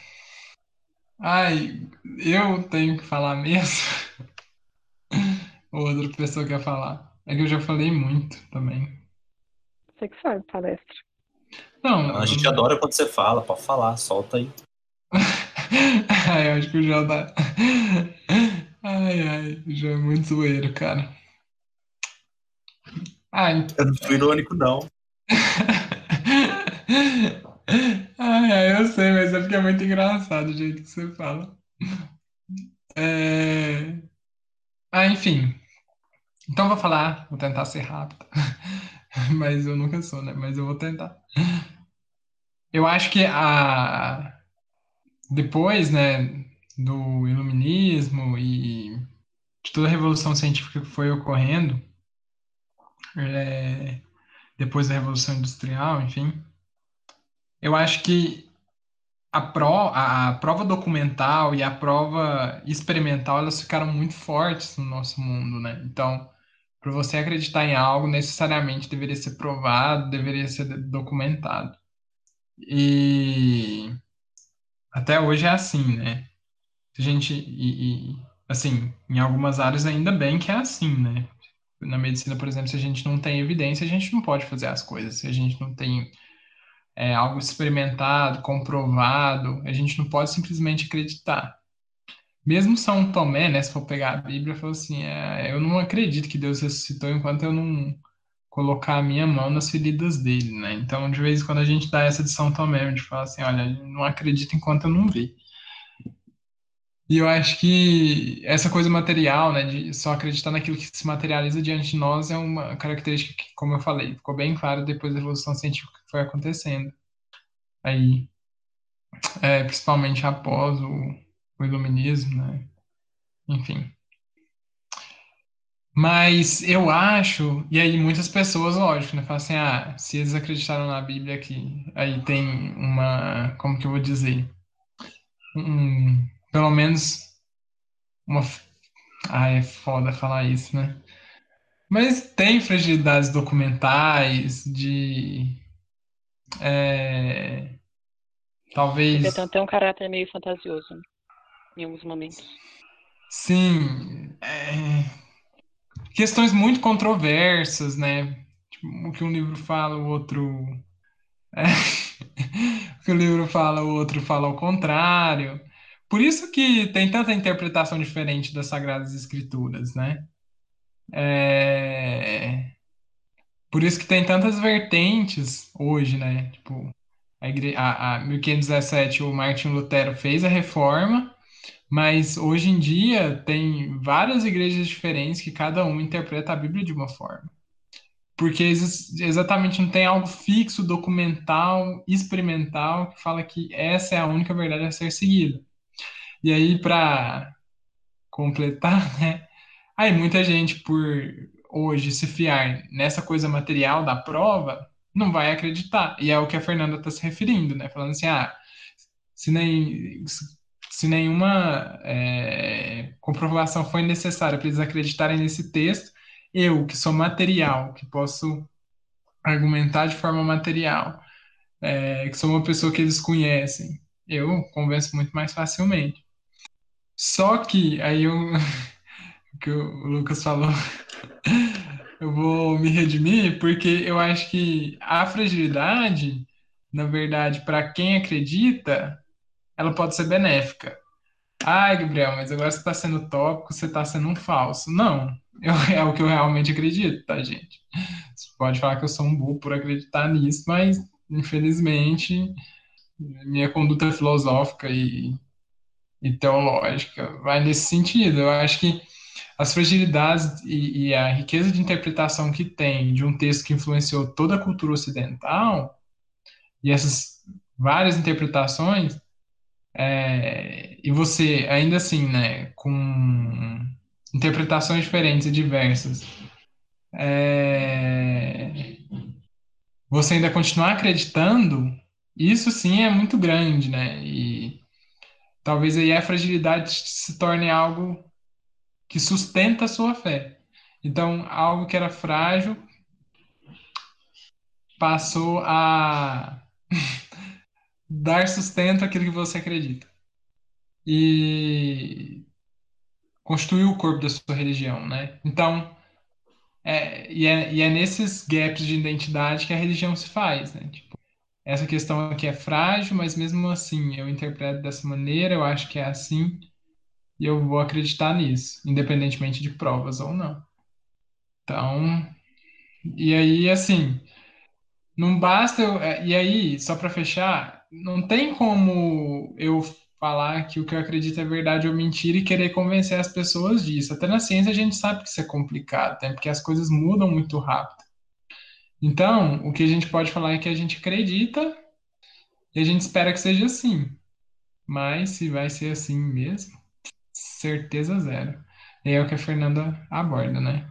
ai, eu tenho que falar mesmo. Ou outra pessoa quer falar. É que eu já falei muito também. Você que sabe, palestra. Não, a gente adora quando você fala, pode falar, solta aí. ai, eu acho que o João tá. Ai, ai, o João é muito zoeiro, cara. Ai. Eu não fui irônico, não. ai, ai, eu sei, mas é porque é muito engraçado o jeito que você fala. É... Ah, enfim. Então vou falar, vou tentar ser rápido. mas eu nunca sou, né? Mas eu vou tentar. Eu acho que a depois, né, do iluminismo e de toda a revolução científica que foi ocorrendo, é, depois da revolução industrial, enfim, eu acho que a, pro, a, prova documental e a prova experimental elas ficaram muito fortes no nosso mundo, né? Então, para você acreditar em algo, necessariamente deveria ser provado, deveria ser documentado. E até hoje é assim, né? A gente, e, e, assim, em algumas áreas ainda bem que é assim, né? Na medicina, por exemplo, se a gente não tem evidência, a gente não pode fazer as coisas. Se a gente não tem é, algo experimentado, comprovado, a gente não pode simplesmente acreditar. Mesmo São Tomé, né, se for pegar a Bíblia, falou assim: é, eu não acredito que Deus ressuscitou enquanto eu não colocar a minha mão nas feridas dele, né? Então, de vez em quando a gente dá essa de São Tomé, a gente fala assim: olha, não acredito enquanto eu não vi. E eu acho que essa coisa material, né, de só acreditar naquilo que se materializa diante de nós é uma característica que, como eu falei, ficou bem claro depois da evolução científica que foi acontecendo. Aí, é, principalmente após o, o iluminismo, né? Enfim. Mas eu acho, e aí muitas pessoas, lógico, né, falam assim, ah, se eles acreditaram na Bíblia aqui, aí tem uma, como que eu vou dizer? Um, pelo menos uma. Ah, é foda falar isso, né? Mas tem fragilidades documentais de. É, talvez. Ele tem um caráter meio fantasioso em alguns momentos. Sim. É, questões muito controversas, né? Tipo, o que um livro fala, o outro. É, o que o livro fala, o outro fala ao contrário. Por isso que tem tanta interpretação diferente das Sagradas Escrituras, né? É... Por isso que tem tantas vertentes hoje, né? Tipo, a, igre... a, a 1517 o Martin Lutero fez a reforma, mas hoje em dia tem várias igrejas diferentes que cada uma interpreta a Bíblia de uma forma. Porque exatamente não tem algo fixo, documental, experimental, que fala que essa é a única verdade a ser seguida. E aí, para completar, né? Aí muita gente, por hoje se fiar nessa coisa material da prova, não vai acreditar. E é o que a Fernanda está se referindo, né? Falando assim, ah, se, nem, se nenhuma é, comprovação foi necessária para eles acreditarem nesse texto, eu, que sou material, que posso argumentar de forma material, é, que sou uma pessoa que eles conhecem, eu convenço muito mais facilmente. Só que, aí eu, o que o Lucas falou, eu vou me redimir, porque eu acho que a fragilidade, na verdade, para quem acredita, ela pode ser benéfica. Ai, Gabriel, mas agora você está sendo tópico, você está sendo um falso. Não, eu, é o que eu realmente acredito, tá, gente? Você pode falar que eu sou um burro por acreditar nisso, mas, infelizmente, minha conduta filosófica e, e teológica vai nesse sentido. Eu acho que as fragilidades e, e, a riqueza de interpretação que tem de um texto que influenciou toda a cultura ocidental, e essas várias interpretações, é, e você, ainda assim, né, com interpretações diferentes e diversas, é, você ainda continuar acreditando, isso sim é muito grande, né? E talvez aí a fragilidade se torne algo que sustenta a sua fé. Então, algo que era frágil passou a dar sustento àquilo que você acredita. E construir o corpo da sua religião, né? Então, é, e, é, e é nesses gaps de identidade que a religião se faz, né? Tipo, essa questão aqui é frágil, mas mesmo assim eu interpreto dessa maneira, eu acho que é assim, e eu vou acreditar nisso, independentemente de provas ou não. Então, e aí, assim, não basta eu, é, e aí, só para fechar, não tem como eu falar que o que eu acredito é verdade ou mentira e querer convencer as pessoas disso. Até na ciência a gente sabe que isso é complicado, né? porque as coisas mudam muito rápido. Então, o que a gente pode falar é que a gente acredita e a gente espera que seja assim. Mas se vai ser assim mesmo, certeza zero. E é o que a Fernanda aborda, né?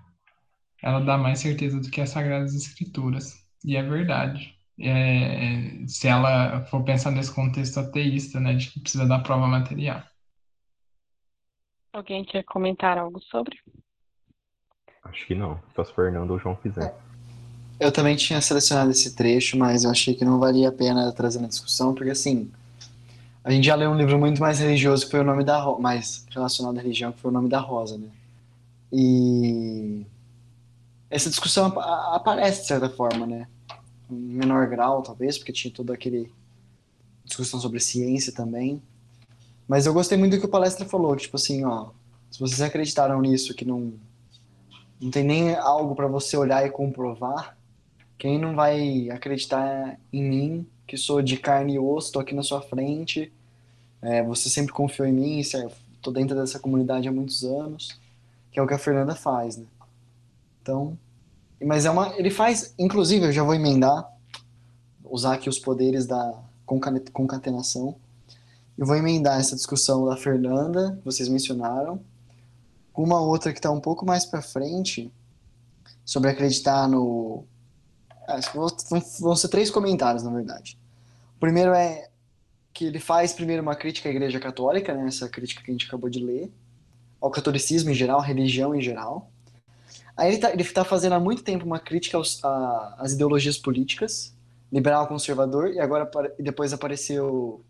Ela dá mais certeza do que as Sagradas Escrituras. E é verdade é, se ela for pensar nesse contexto ateísta, né, de que precisa da prova material. Alguém quer comentar algo sobre? Acho que não, só se Fernando ou João fizer. Eu também tinha selecionado esse trecho, mas eu achei que não valia a pena trazer na discussão, porque assim, a gente já leu um livro muito mais religioso que foi o nome da Ro mais relacionado à religião, que foi o nome da Rosa, né? E essa discussão aparece de certa forma, né? Em menor grau, talvez, porque tinha toda aquele discussão sobre ciência também. Mas eu gostei muito do que o palestra falou, tipo assim, ó, se vocês acreditaram nisso que não não tem nem algo para você olhar e comprovar, quem não vai acreditar em mim, que sou de carne e osso, tô aqui na sua frente, é, você sempre confiou em mim, tô dentro dessa comunidade há muitos anos, que é o que a Fernanda faz, né? Então, mas é uma. Ele faz. Inclusive, eu já vou emendar, usar aqui os poderes da concatenação. Eu vou emendar essa discussão da Fernanda, que vocês mencionaram, com uma outra que está um pouco mais para frente, sobre acreditar no. Ah, vão ser três comentários, na verdade. O primeiro é que ele faz primeiro uma crítica à Igreja Católica, né, essa crítica que a gente acabou de ler, ao catolicismo em geral, à religião em geral. Aí ele está tá fazendo há muito tempo uma crítica aos, a, às ideologias políticas, liberal conservador, e agora depois apareceu.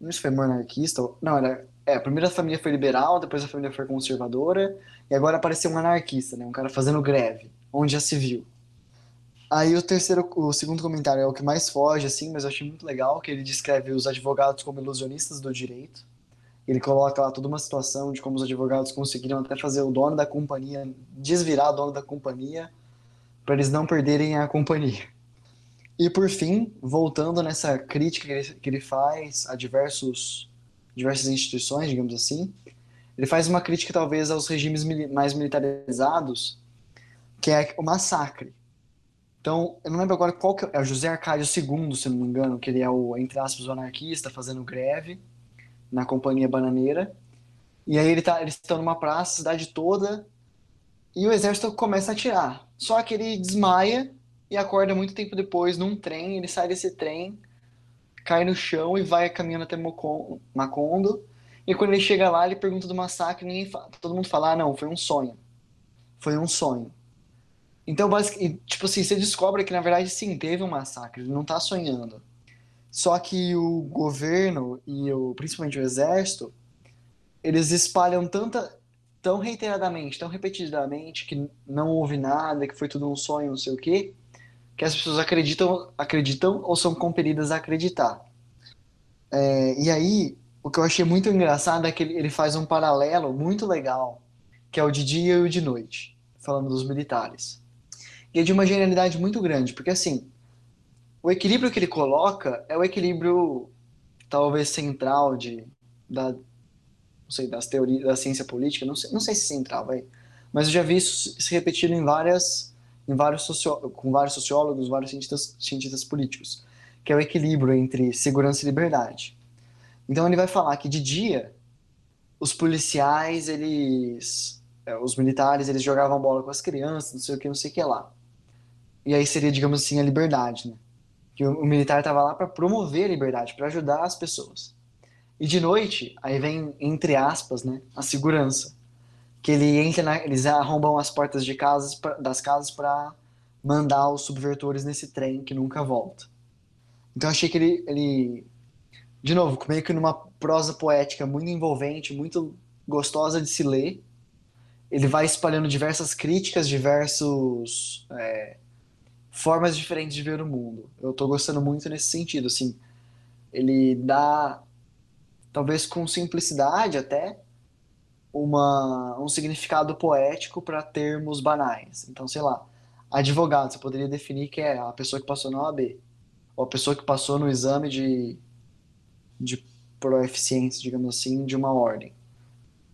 Não sei se foi monarquista. Não, era. É, a primeira família foi liberal, depois a família foi conservadora, e agora apareceu um anarquista, né? Um cara fazendo greve, onde já se viu. Aí o terceiro, o segundo comentário é o que mais foge, assim, mas eu achei muito legal, que ele descreve os advogados como ilusionistas do direito. Ele coloca lá toda uma situação de como os advogados conseguiram até fazer o dono da companhia desvirar o dono da companhia para eles não perderem a companhia. E por fim, voltando nessa crítica que ele, que ele faz a diversos, diversas instituições, digamos assim, ele faz uma crítica talvez aos regimes mais militarizados, que é o massacre. Então, eu não lembro agora qual que é, é o José Arcádio II, se não me engano, que ele é o, entre aspas, o anarquista fazendo greve na companhia bananeira. E aí ele tá, eles estão numa praça, cidade toda, e o exército começa a atirar. Só que ele desmaia e acorda muito tempo depois num trem, ele sai desse trem, cai no chão e vai caminhando até Macondo. E quando ele chega lá, ele pergunta do massacre, ninguém fala, todo mundo fala: "Ah, não, foi um sonho". Foi um sonho. Então, basicamente, tipo assim, você descobre que na verdade sim, teve um massacre, ele não tá sonhando. Só que o governo e o, principalmente o exército, eles espalham tanta tão reiteradamente, tão repetidamente que não houve nada, que foi tudo um sonho, não sei o quê, que as pessoas acreditam, acreditam ou são compelidas a acreditar. É, e aí, o que eu achei muito engraçado é que ele, ele faz um paralelo muito legal, que é o de dia e o de noite, falando dos militares. E é de uma genialidade muito grande, porque assim, o equilíbrio que ele coloca é o equilíbrio talvez central de da não sei das teorias da ciência política, não sei, não sei se central, vai, mas eu já vi isso se repetindo em várias em vários com vários sociólogos, vários cientistas, cientistas políticos, que é o equilíbrio entre segurança e liberdade. Então ele vai falar que de dia os policiais, eles é, os militares, eles jogavam bola com as crianças, não sei o que, não sei o que lá. E aí seria, digamos assim, a liberdade, né? Que o, militar estava lá para promover a liberdade, para ajudar as pessoas. E de noite, aí vem, entre aspas, né, a segurança. Que ele entra na, eles arrombam as portas de casas, pra, das casas para mandar os subvertores nesse trem que nunca volta. Então achei que ele, ele, de novo, meio que numa prosa poética muito envolvente, muito gostosa de se ler, ele vai espalhando diversas críticas, diversos é, formas diferentes de ver o mundo. Eu estou gostando muito nesse sentido, assim, ele dá talvez com simplicidade até, uma, um significado poético para termos banais. Então, sei lá, advogado, você poderia definir que é a pessoa que passou na OAB, ou a pessoa que passou no exame de, de proeficiência, digamos assim, de uma ordem.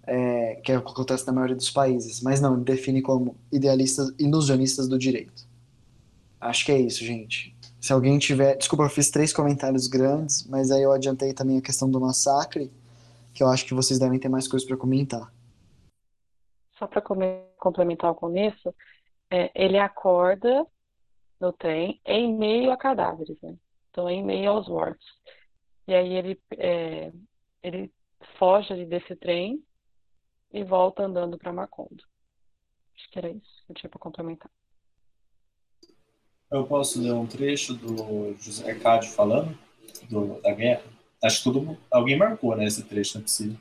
É, que é o que acontece na maioria dos países. Mas não, define como idealistas, ilusionistas do direito. Acho que é isso, gente. Se alguém tiver. Desculpa, eu fiz três comentários grandes, mas aí eu adiantei também a questão do massacre, que eu acho que vocês devem ter mais coisas para comentar. Só para complementar o começo, é, ele acorda no trem em meio a cadáveres, né? Então, em meio aos mortos. E aí ele, é, ele foge desse trem e volta andando para Macondo. Acho que era isso que eu tinha para complementar. Eu posso ler um trecho do José Arcádio falando do, da guerra? Acho que todo alguém marcou, né, esse trecho, não é possível.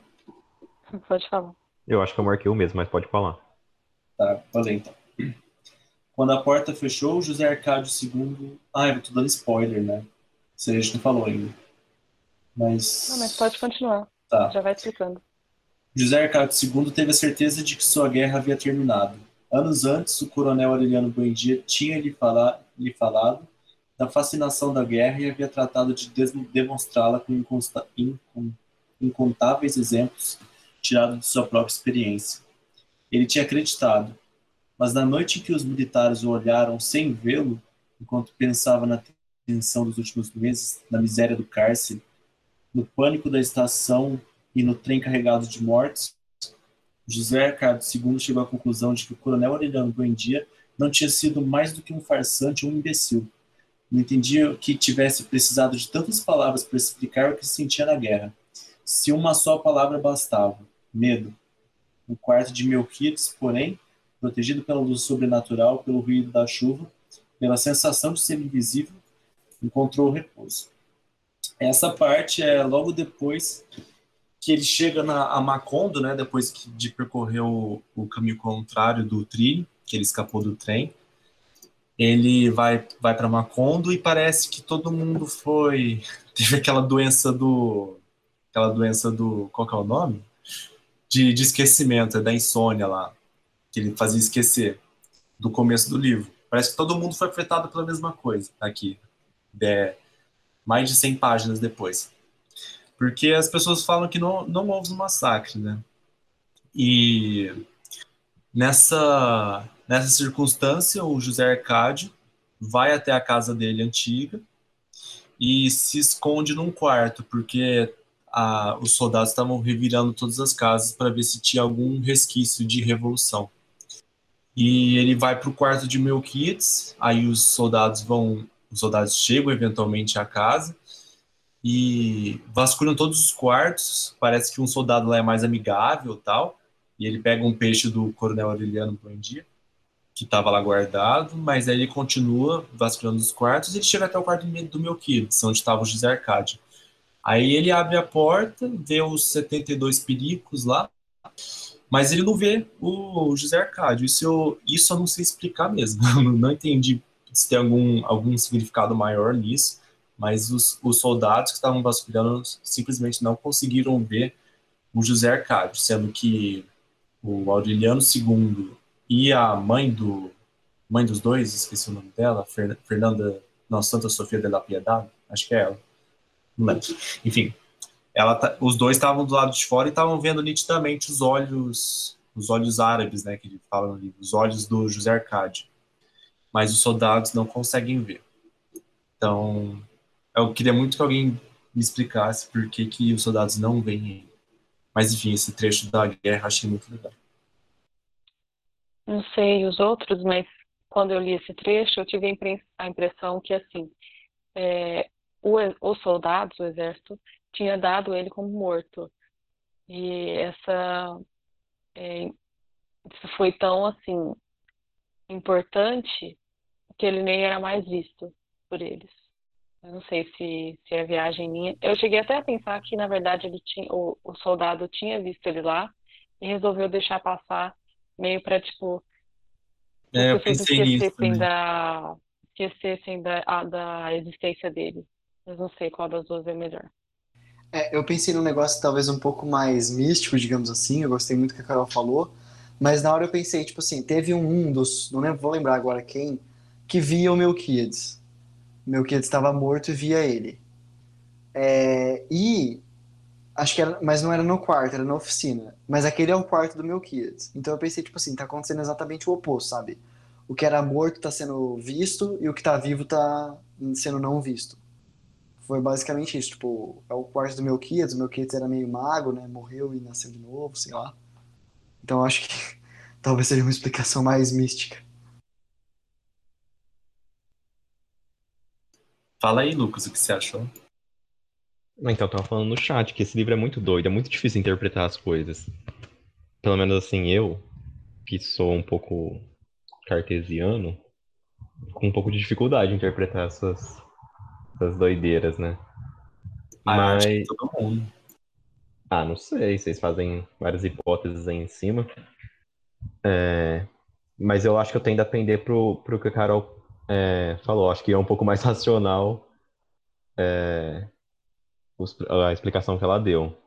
Pode falar. Eu acho que eu marquei o mesmo, mas pode falar. Tá, falei então. Quando a porta fechou, José Arcádio II. Ah, eu tô dando spoiler, né? Isso a gente não falou ainda. Mas. Não, mas pode continuar. Tá. Já vai explicando. José Arcádio II teve a certeza de que sua guerra havia terminado. Anos antes, o coronel Aureliano Buendia tinha lhe, falar, lhe falado da fascinação da guerra e havia tratado de demonstrá-la com incontáveis exemplos tirados de sua própria experiência. Ele tinha acreditado, mas na noite em que os militares o olharam sem vê-lo, enquanto pensava na tensão dos últimos meses, na miséria do cárcere, no pânico da estação e no trem carregado de mortes, José Ricardo II chegou à conclusão de que o coronel Aureliano Buendia não tinha sido mais do que um farsante ou um imbecil. Não entendia que tivesse precisado de tantas palavras para explicar o que sentia na guerra. Se uma só palavra bastava: medo. No quarto de Melquiades, porém, protegido pela luz sobrenatural, pelo ruído da chuva, pela sensação de ser invisível, encontrou repouso. Essa parte é logo depois que ele chega na, Macondo, né, depois de percorrer o, o caminho contrário do trilho, que ele escapou do trem. Ele vai, vai para Macondo e parece que todo mundo foi. Teve aquela doença do. Aquela doença do. Qual que é o nome? De, de esquecimento, é da insônia lá. Que ele fazia esquecer do começo do livro. Parece que todo mundo foi afetado pela mesma coisa aqui. é, mais de 100 páginas depois. Porque as pessoas falam que não, não houve um massacre, né? E nessa, nessa circunstância, o José Arcádio vai até a casa dele antiga e se esconde num quarto, porque a, os soldados estavam revirando todas as casas para ver se tinha algum resquício de revolução. E ele vai para o quarto de Melquiades, aí os soldados vão, os soldados chegam eventualmente à casa e vasculham todos os quartos. Parece que um soldado lá é mais amigável, tal. E ele pega um peixe do Coronel Aureliano Buendia, que estava lá guardado, mas aí ele continua vasculhando os quartos e ele chega até o quarto do Melquiades, onde estava o José Arcádio. Aí ele abre a porta, vê os 72 pericos lá, mas ele não vê o José Arcádio. Isso eu, isso eu não sei explicar mesmo. não entendi se tem algum, algum significado maior nisso, mas os, os soldados que estavam vasculhando simplesmente não conseguiram ver o José Arcádio, sendo que o Aureliano II e a mãe do mãe dos dois, esqueci o nome dela, Fernanda, não, Santa Sofia de la Piedade, acho que é ela, não. Enfim, ela, tá, os dois estavam do lado de fora e estavam vendo nitidamente os olhos, os olhos árabes, né, que ele fala no livro, os olhos do José Arcádio. Mas os soldados não conseguem ver. Então, eu queria muito que alguém me explicasse por que, que os soldados não veem. Mas, enfim, esse trecho da guerra achei muito legal. Não sei os outros, mas quando eu li esse trecho, eu tive a impressão que, assim, é, o, os soldados, o exército, tinha dado ele como morto. E essa é, isso foi tão assim importante que ele nem era mais visto por eles. Eu não sei se, se é viagem minha. Eu cheguei até a pensar que, na verdade, ele tinha, o, o soldado tinha visto ele lá e resolveu deixar passar meio para tipo. É, eu pensei nisso. Da, esquecessem da, a, da existência dele. Mas não sei qual das duas é melhor. É, eu pensei num negócio talvez um pouco mais místico, digamos assim. Eu gostei muito do que a Carol falou. Mas na hora eu pensei, tipo assim, teve um, dos, não lembro, vou lembrar agora quem, que via o Melquiades. O Melquiades estava morto e via ele. É, e acho que era, mas não era no quarto, era na oficina. Mas aquele é o quarto do Melquiades. Então eu pensei, tipo assim, tá acontecendo exatamente o oposto, sabe? O que era morto tá sendo visto e o que tá vivo tá sendo não visto foi basicamente isso. Tipo, é o quarto do Melquiades. O Melquiades era meio mago, né? Morreu e nasceu de novo, sei lá. Então acho que talvez seja uma explicação mais mística. Fala aí, Lucas, o que você achou? Então, eu tava falando no chat que esse livro é muito doido, é muito difícil interpretar as coisas. Pelo menos assim, eu, que sou um pouco cartesiano, com um pouco de dificuldade em interpretar essas, das doideiras, né? Ah, Mas. todo mundo. Ah, não sei. Vocês fazem várias hipóteses aí em cima. É... Mas eu acho que eu tendo a aprender pro, pro que a Carol é, falou. Acho que é um pouco mais racional é, a explicação que ela deu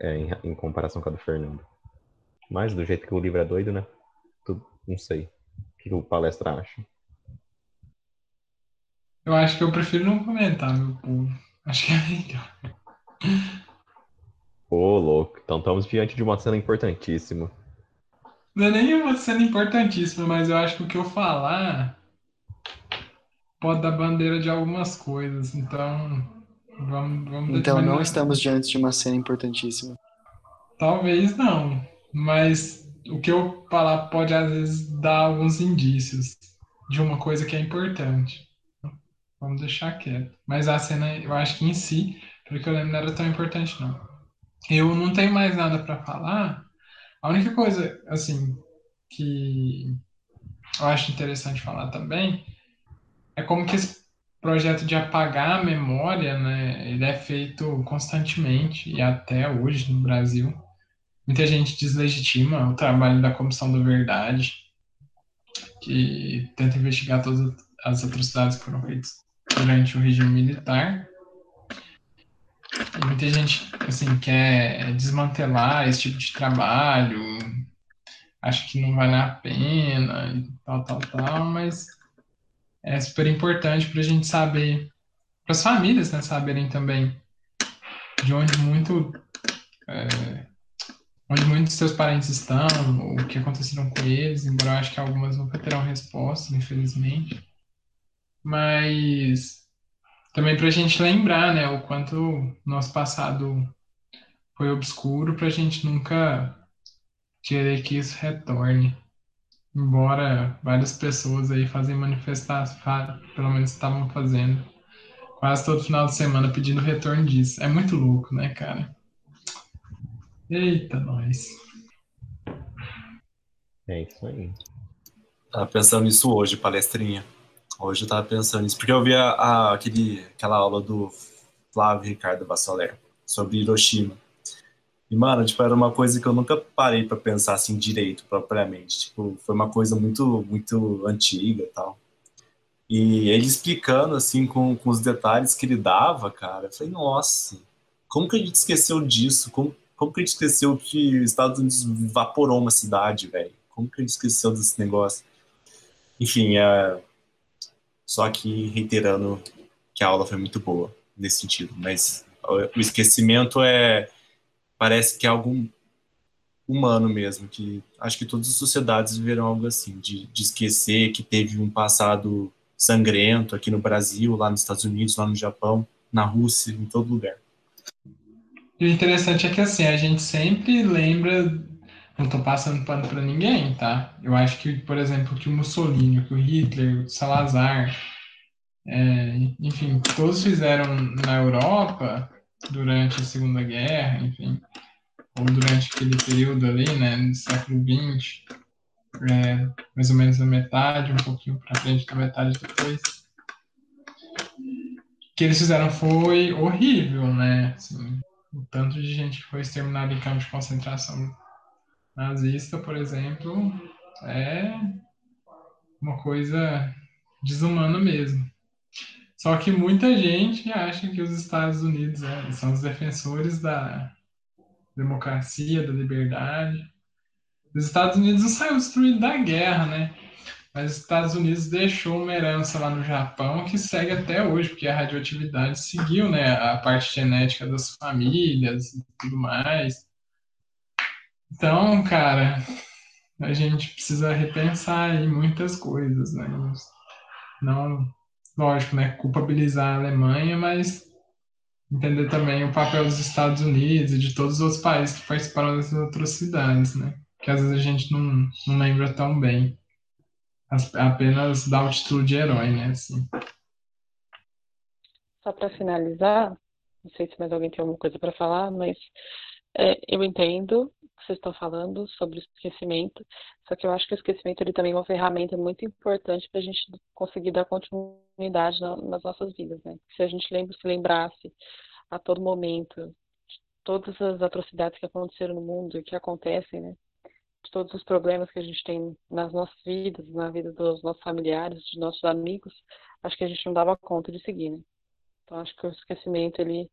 é, em, em, comparação com a do Fernando. Mas do jeito que o livro é doido, né? Não sei. O que o palestra acha. Eu acho que eu prefiro não comentar, meu povo. Acho que é melhor. Ô, louco. Então estamos diante de uma cena importantíssima. Não é nem uma cena importantíssima, mas eu acho que o que eu falar pode dar bandeira de algumas coisas. Então, vamos, vamos Então não estamos diante de uma cena importantíssima. Talvez não, mas o que eu falar pode às vezes dar alguns indícios de uma coisa que é importante. Vamos deixar quieto. Mas a cena, eu acho que em si, pelo que eu lembro, não era tão importante, não. Eu não tenho mais nada para falar. A única coisa, assim, que eu acho interessante falar também é como que esse projeto de apagar a memória, né, ele é feito constantemente e até hoje no Brasil. Muita gente deslegitima o trabalho da Comissão da Verdade, que tenta investigar todas as atrocidades que foram feitas durante o regime militar. E muita gente assim, quer desmantelar esse tipo de trabalho, acha que não vale a pena e tal, tal, tal, mas é super importante para a gente saber, para as famílias né, saberem também de onde muito é, onde muitos seus parentes estão, o que aconteceram com eles, embora eu acho que algumas nunca terão resposta, infelizmente. Mas também para a gente lembrar, né, o quanto nosso passado foi obscuro, para a gente nunca querer que isso retorne. Embora várias pessoas aí fazem manifestações, pelo menos estavam fazendo, quase todo final de semana pedindo retorno disso. É muito louco, né, cara? Eita, nós. É isso aí. Tava pensando nisso hoje, palestrinha. Hoje eu tava pensando nisso, porque eu vi a, a, aquele, aquela aula do Flávio Ricardo Vassoler sobre Hiroshima. E, mano, tipo, era uma coisa que eu nunca parei para pensar assim direito, propriamente. Tipo, foi uma coisa muito, muito antiga tal. E ele explicando, assim, com, com os detalhes que ele dava, cara, eu falei, nossa, como que a gente esqueceu disso? Como, como que a gente esqueceu que os Estados Unidos evaporou uma cidade, velho? Como que a gente esqueceu desse negócio? Enfim, é... só que reiterando que a aula foi muito boa nesse sentido, mas o esquecimento é parece que é algo humano mesmo, que acho que todas as sociedades viveram algo assim, de, de esquecer que teve um passado sangrento aqui no Brasil, lá nos Estados Unidos, lá no Japão, na Rússia, em todo lugar. E o interessante é que assim, a gente sempre lembra, não estou passando pano para ninguém, tá? Eu acho que, por exemplo, que o Mussolini, que o Hitler, o Salazar, é, enfim, todos fizeram na Europa durante a Segunda Guerra, enfim, ou durante aquele período ali, né, do século XX, é, mais ou menos a metade, um pouquinho para frente da metade depois. O que eles fizeram foi horrível, né? Assim, o tanto de gente que foi exterminada em campos de concentração nazista, por exemplo, é uma coisa desumana mesmo. Só que muita gente acha que os Estados Unidos né, são os defensores da democracia, da liberdade. Os Estados Unidos não saiu destruído da guerra, né? Mas os Estados Unidos deixou uma herança lá no Japão que segue até hoje, porque a radioatividade seguiu, né, a parte genética das famílias e tudo mais. Então, cara, a gente precisa repensar aí muitas coisas, né? Não, lógico, né, culpabilizar a Alemanha, mas entender também o papel dos Estados Unidos e de todos os países que participaram dessas atrocidades, né? Que às vezes a gente não, não lembra tão bem apenas dá o título de herói, né? Assim. Só para finalizar, não sei se mais alguém tem alguma coisa para falar, mas é, eu entendo o que vocês estão falando sobre o esquecimento, só que eu acho que o esquecimento ele também é uma ferramenta muito importante para a gente conseguir dar continuidade na, nas nossas vidas, né? Se a gente lembra, se lembrasse a todo momento de todas as atrocidades que aconteceram no mundo e que acontecem, né? de todos os problemas que a gente tem nas nossas vidas, na vida dos nossos familiares, dos nossos amigos, acho que a gente não dava conta de seguir, né? Então acho que o esquecimento ele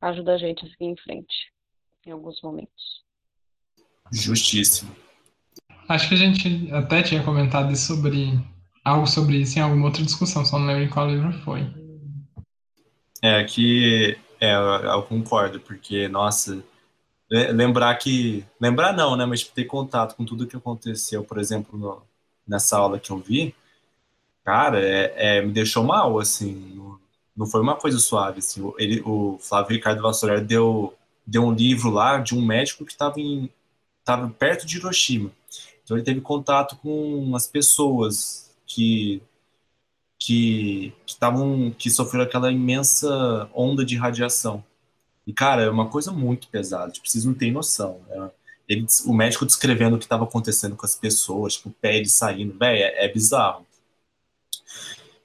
ajuda a gente a seguir em frente em alguns momentos. Justíssimo. Acho que a gente até tinha comentado sobre algo sobre isso em alguma outra discussão, só não lembro em qual livro foi. É que é, eu concordo, porque nossa, lembrar que. Lembrar não, né? Mas ter contato com tudo que aconteceu, por exemplo, no, nessa aula que eu vi, cara, é, é, me deixou mal, assim. Não, foi uma coisa suave, assim. Ele, o Flávio Ricardo Vassoler deu, deu um livro lá de um médico que estava em estava perto de Hiroshima. Então ele teve contato com as pessoas que que estavam que, que sofreram aquela imensa onda de radiação. E, cara, é uma coisa muito pesada, tipo, vocês não têm noção. Né? Ele, o médico descrevendo o que estava acontecendo com as pessoas, tipo, pele saindo, velho, é, é, bizarro.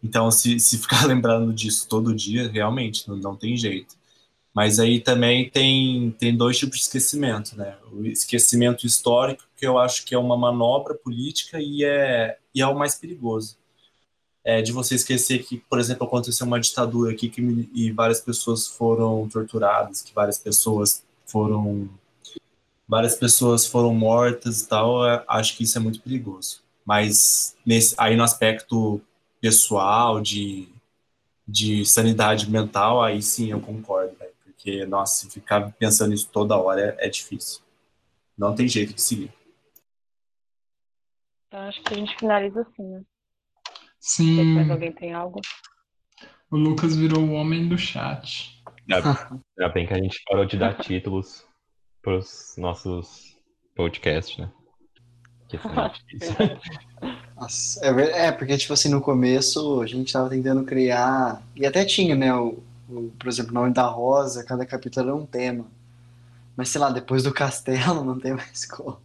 Então, se, se ficar lembrando disso todo dia, realmente, não, não tem jeito. Mas aí também tem, tem dois tipos de esquecimento, né? O esquecimento histórico, que eu acho que é uma manobra política e é, e é o mais perigoso é, de você esquecer que, por exemplo, aconteceu uma ditadura aqui que, e várias pessoas foram torturadas, que várias pessoas foram várias pessoas foram mortas e tal, acho que isso é muito perigoso. Mas nesse, aí no aspecto pessoal, de, de sanidade mental, aí sim eu concordo, velho. Porque, nossa, ficar pensando nisso toda hora é, é difícil. Não tem jeito de seguir. Então, acho que a gente finaliza assim, né? Sim, Depois alguém tem algo. o Lucas virou o homem do chat. Ainda bem que a gente parou de dar títulos pros nossos podcasts, né? Que senão é difícil. Nossa, é, é, porque, tipo assim, no começo a gente tava tentando criar. E até tinha, né? O, o, por exemplo, o nome da Rosa, cada capítulo era um tema. Mas sei lá, depois do castelo não tem mais como.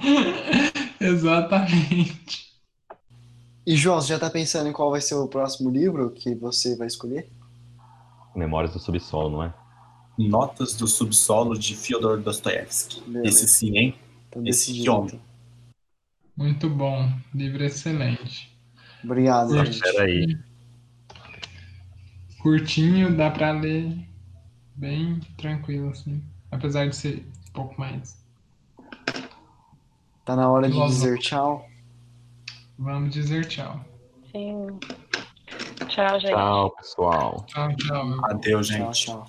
Exatamente. E João, você já tá pensando em qual vai ser o próximo livro que você vai escolher? Memórias do Subsolo, não é? Notas do Subsolo de Fyodor Dostoevsky. Beleza. Esse sim, hein? Tá Esse decidido. homem. então. Muito bom. Livro excelente. Obrigado, gente. Peraí. Curtinho, dá pra ler bem tranquilo, assim. Apesar de ser um pouco mais. Tá na hora de dizer tchau. Vamos dizer tchau. Sim. Tchau, gente. Tchau, pessoal. Tchau, tchau. Adeus, Tchau, gente. tchau.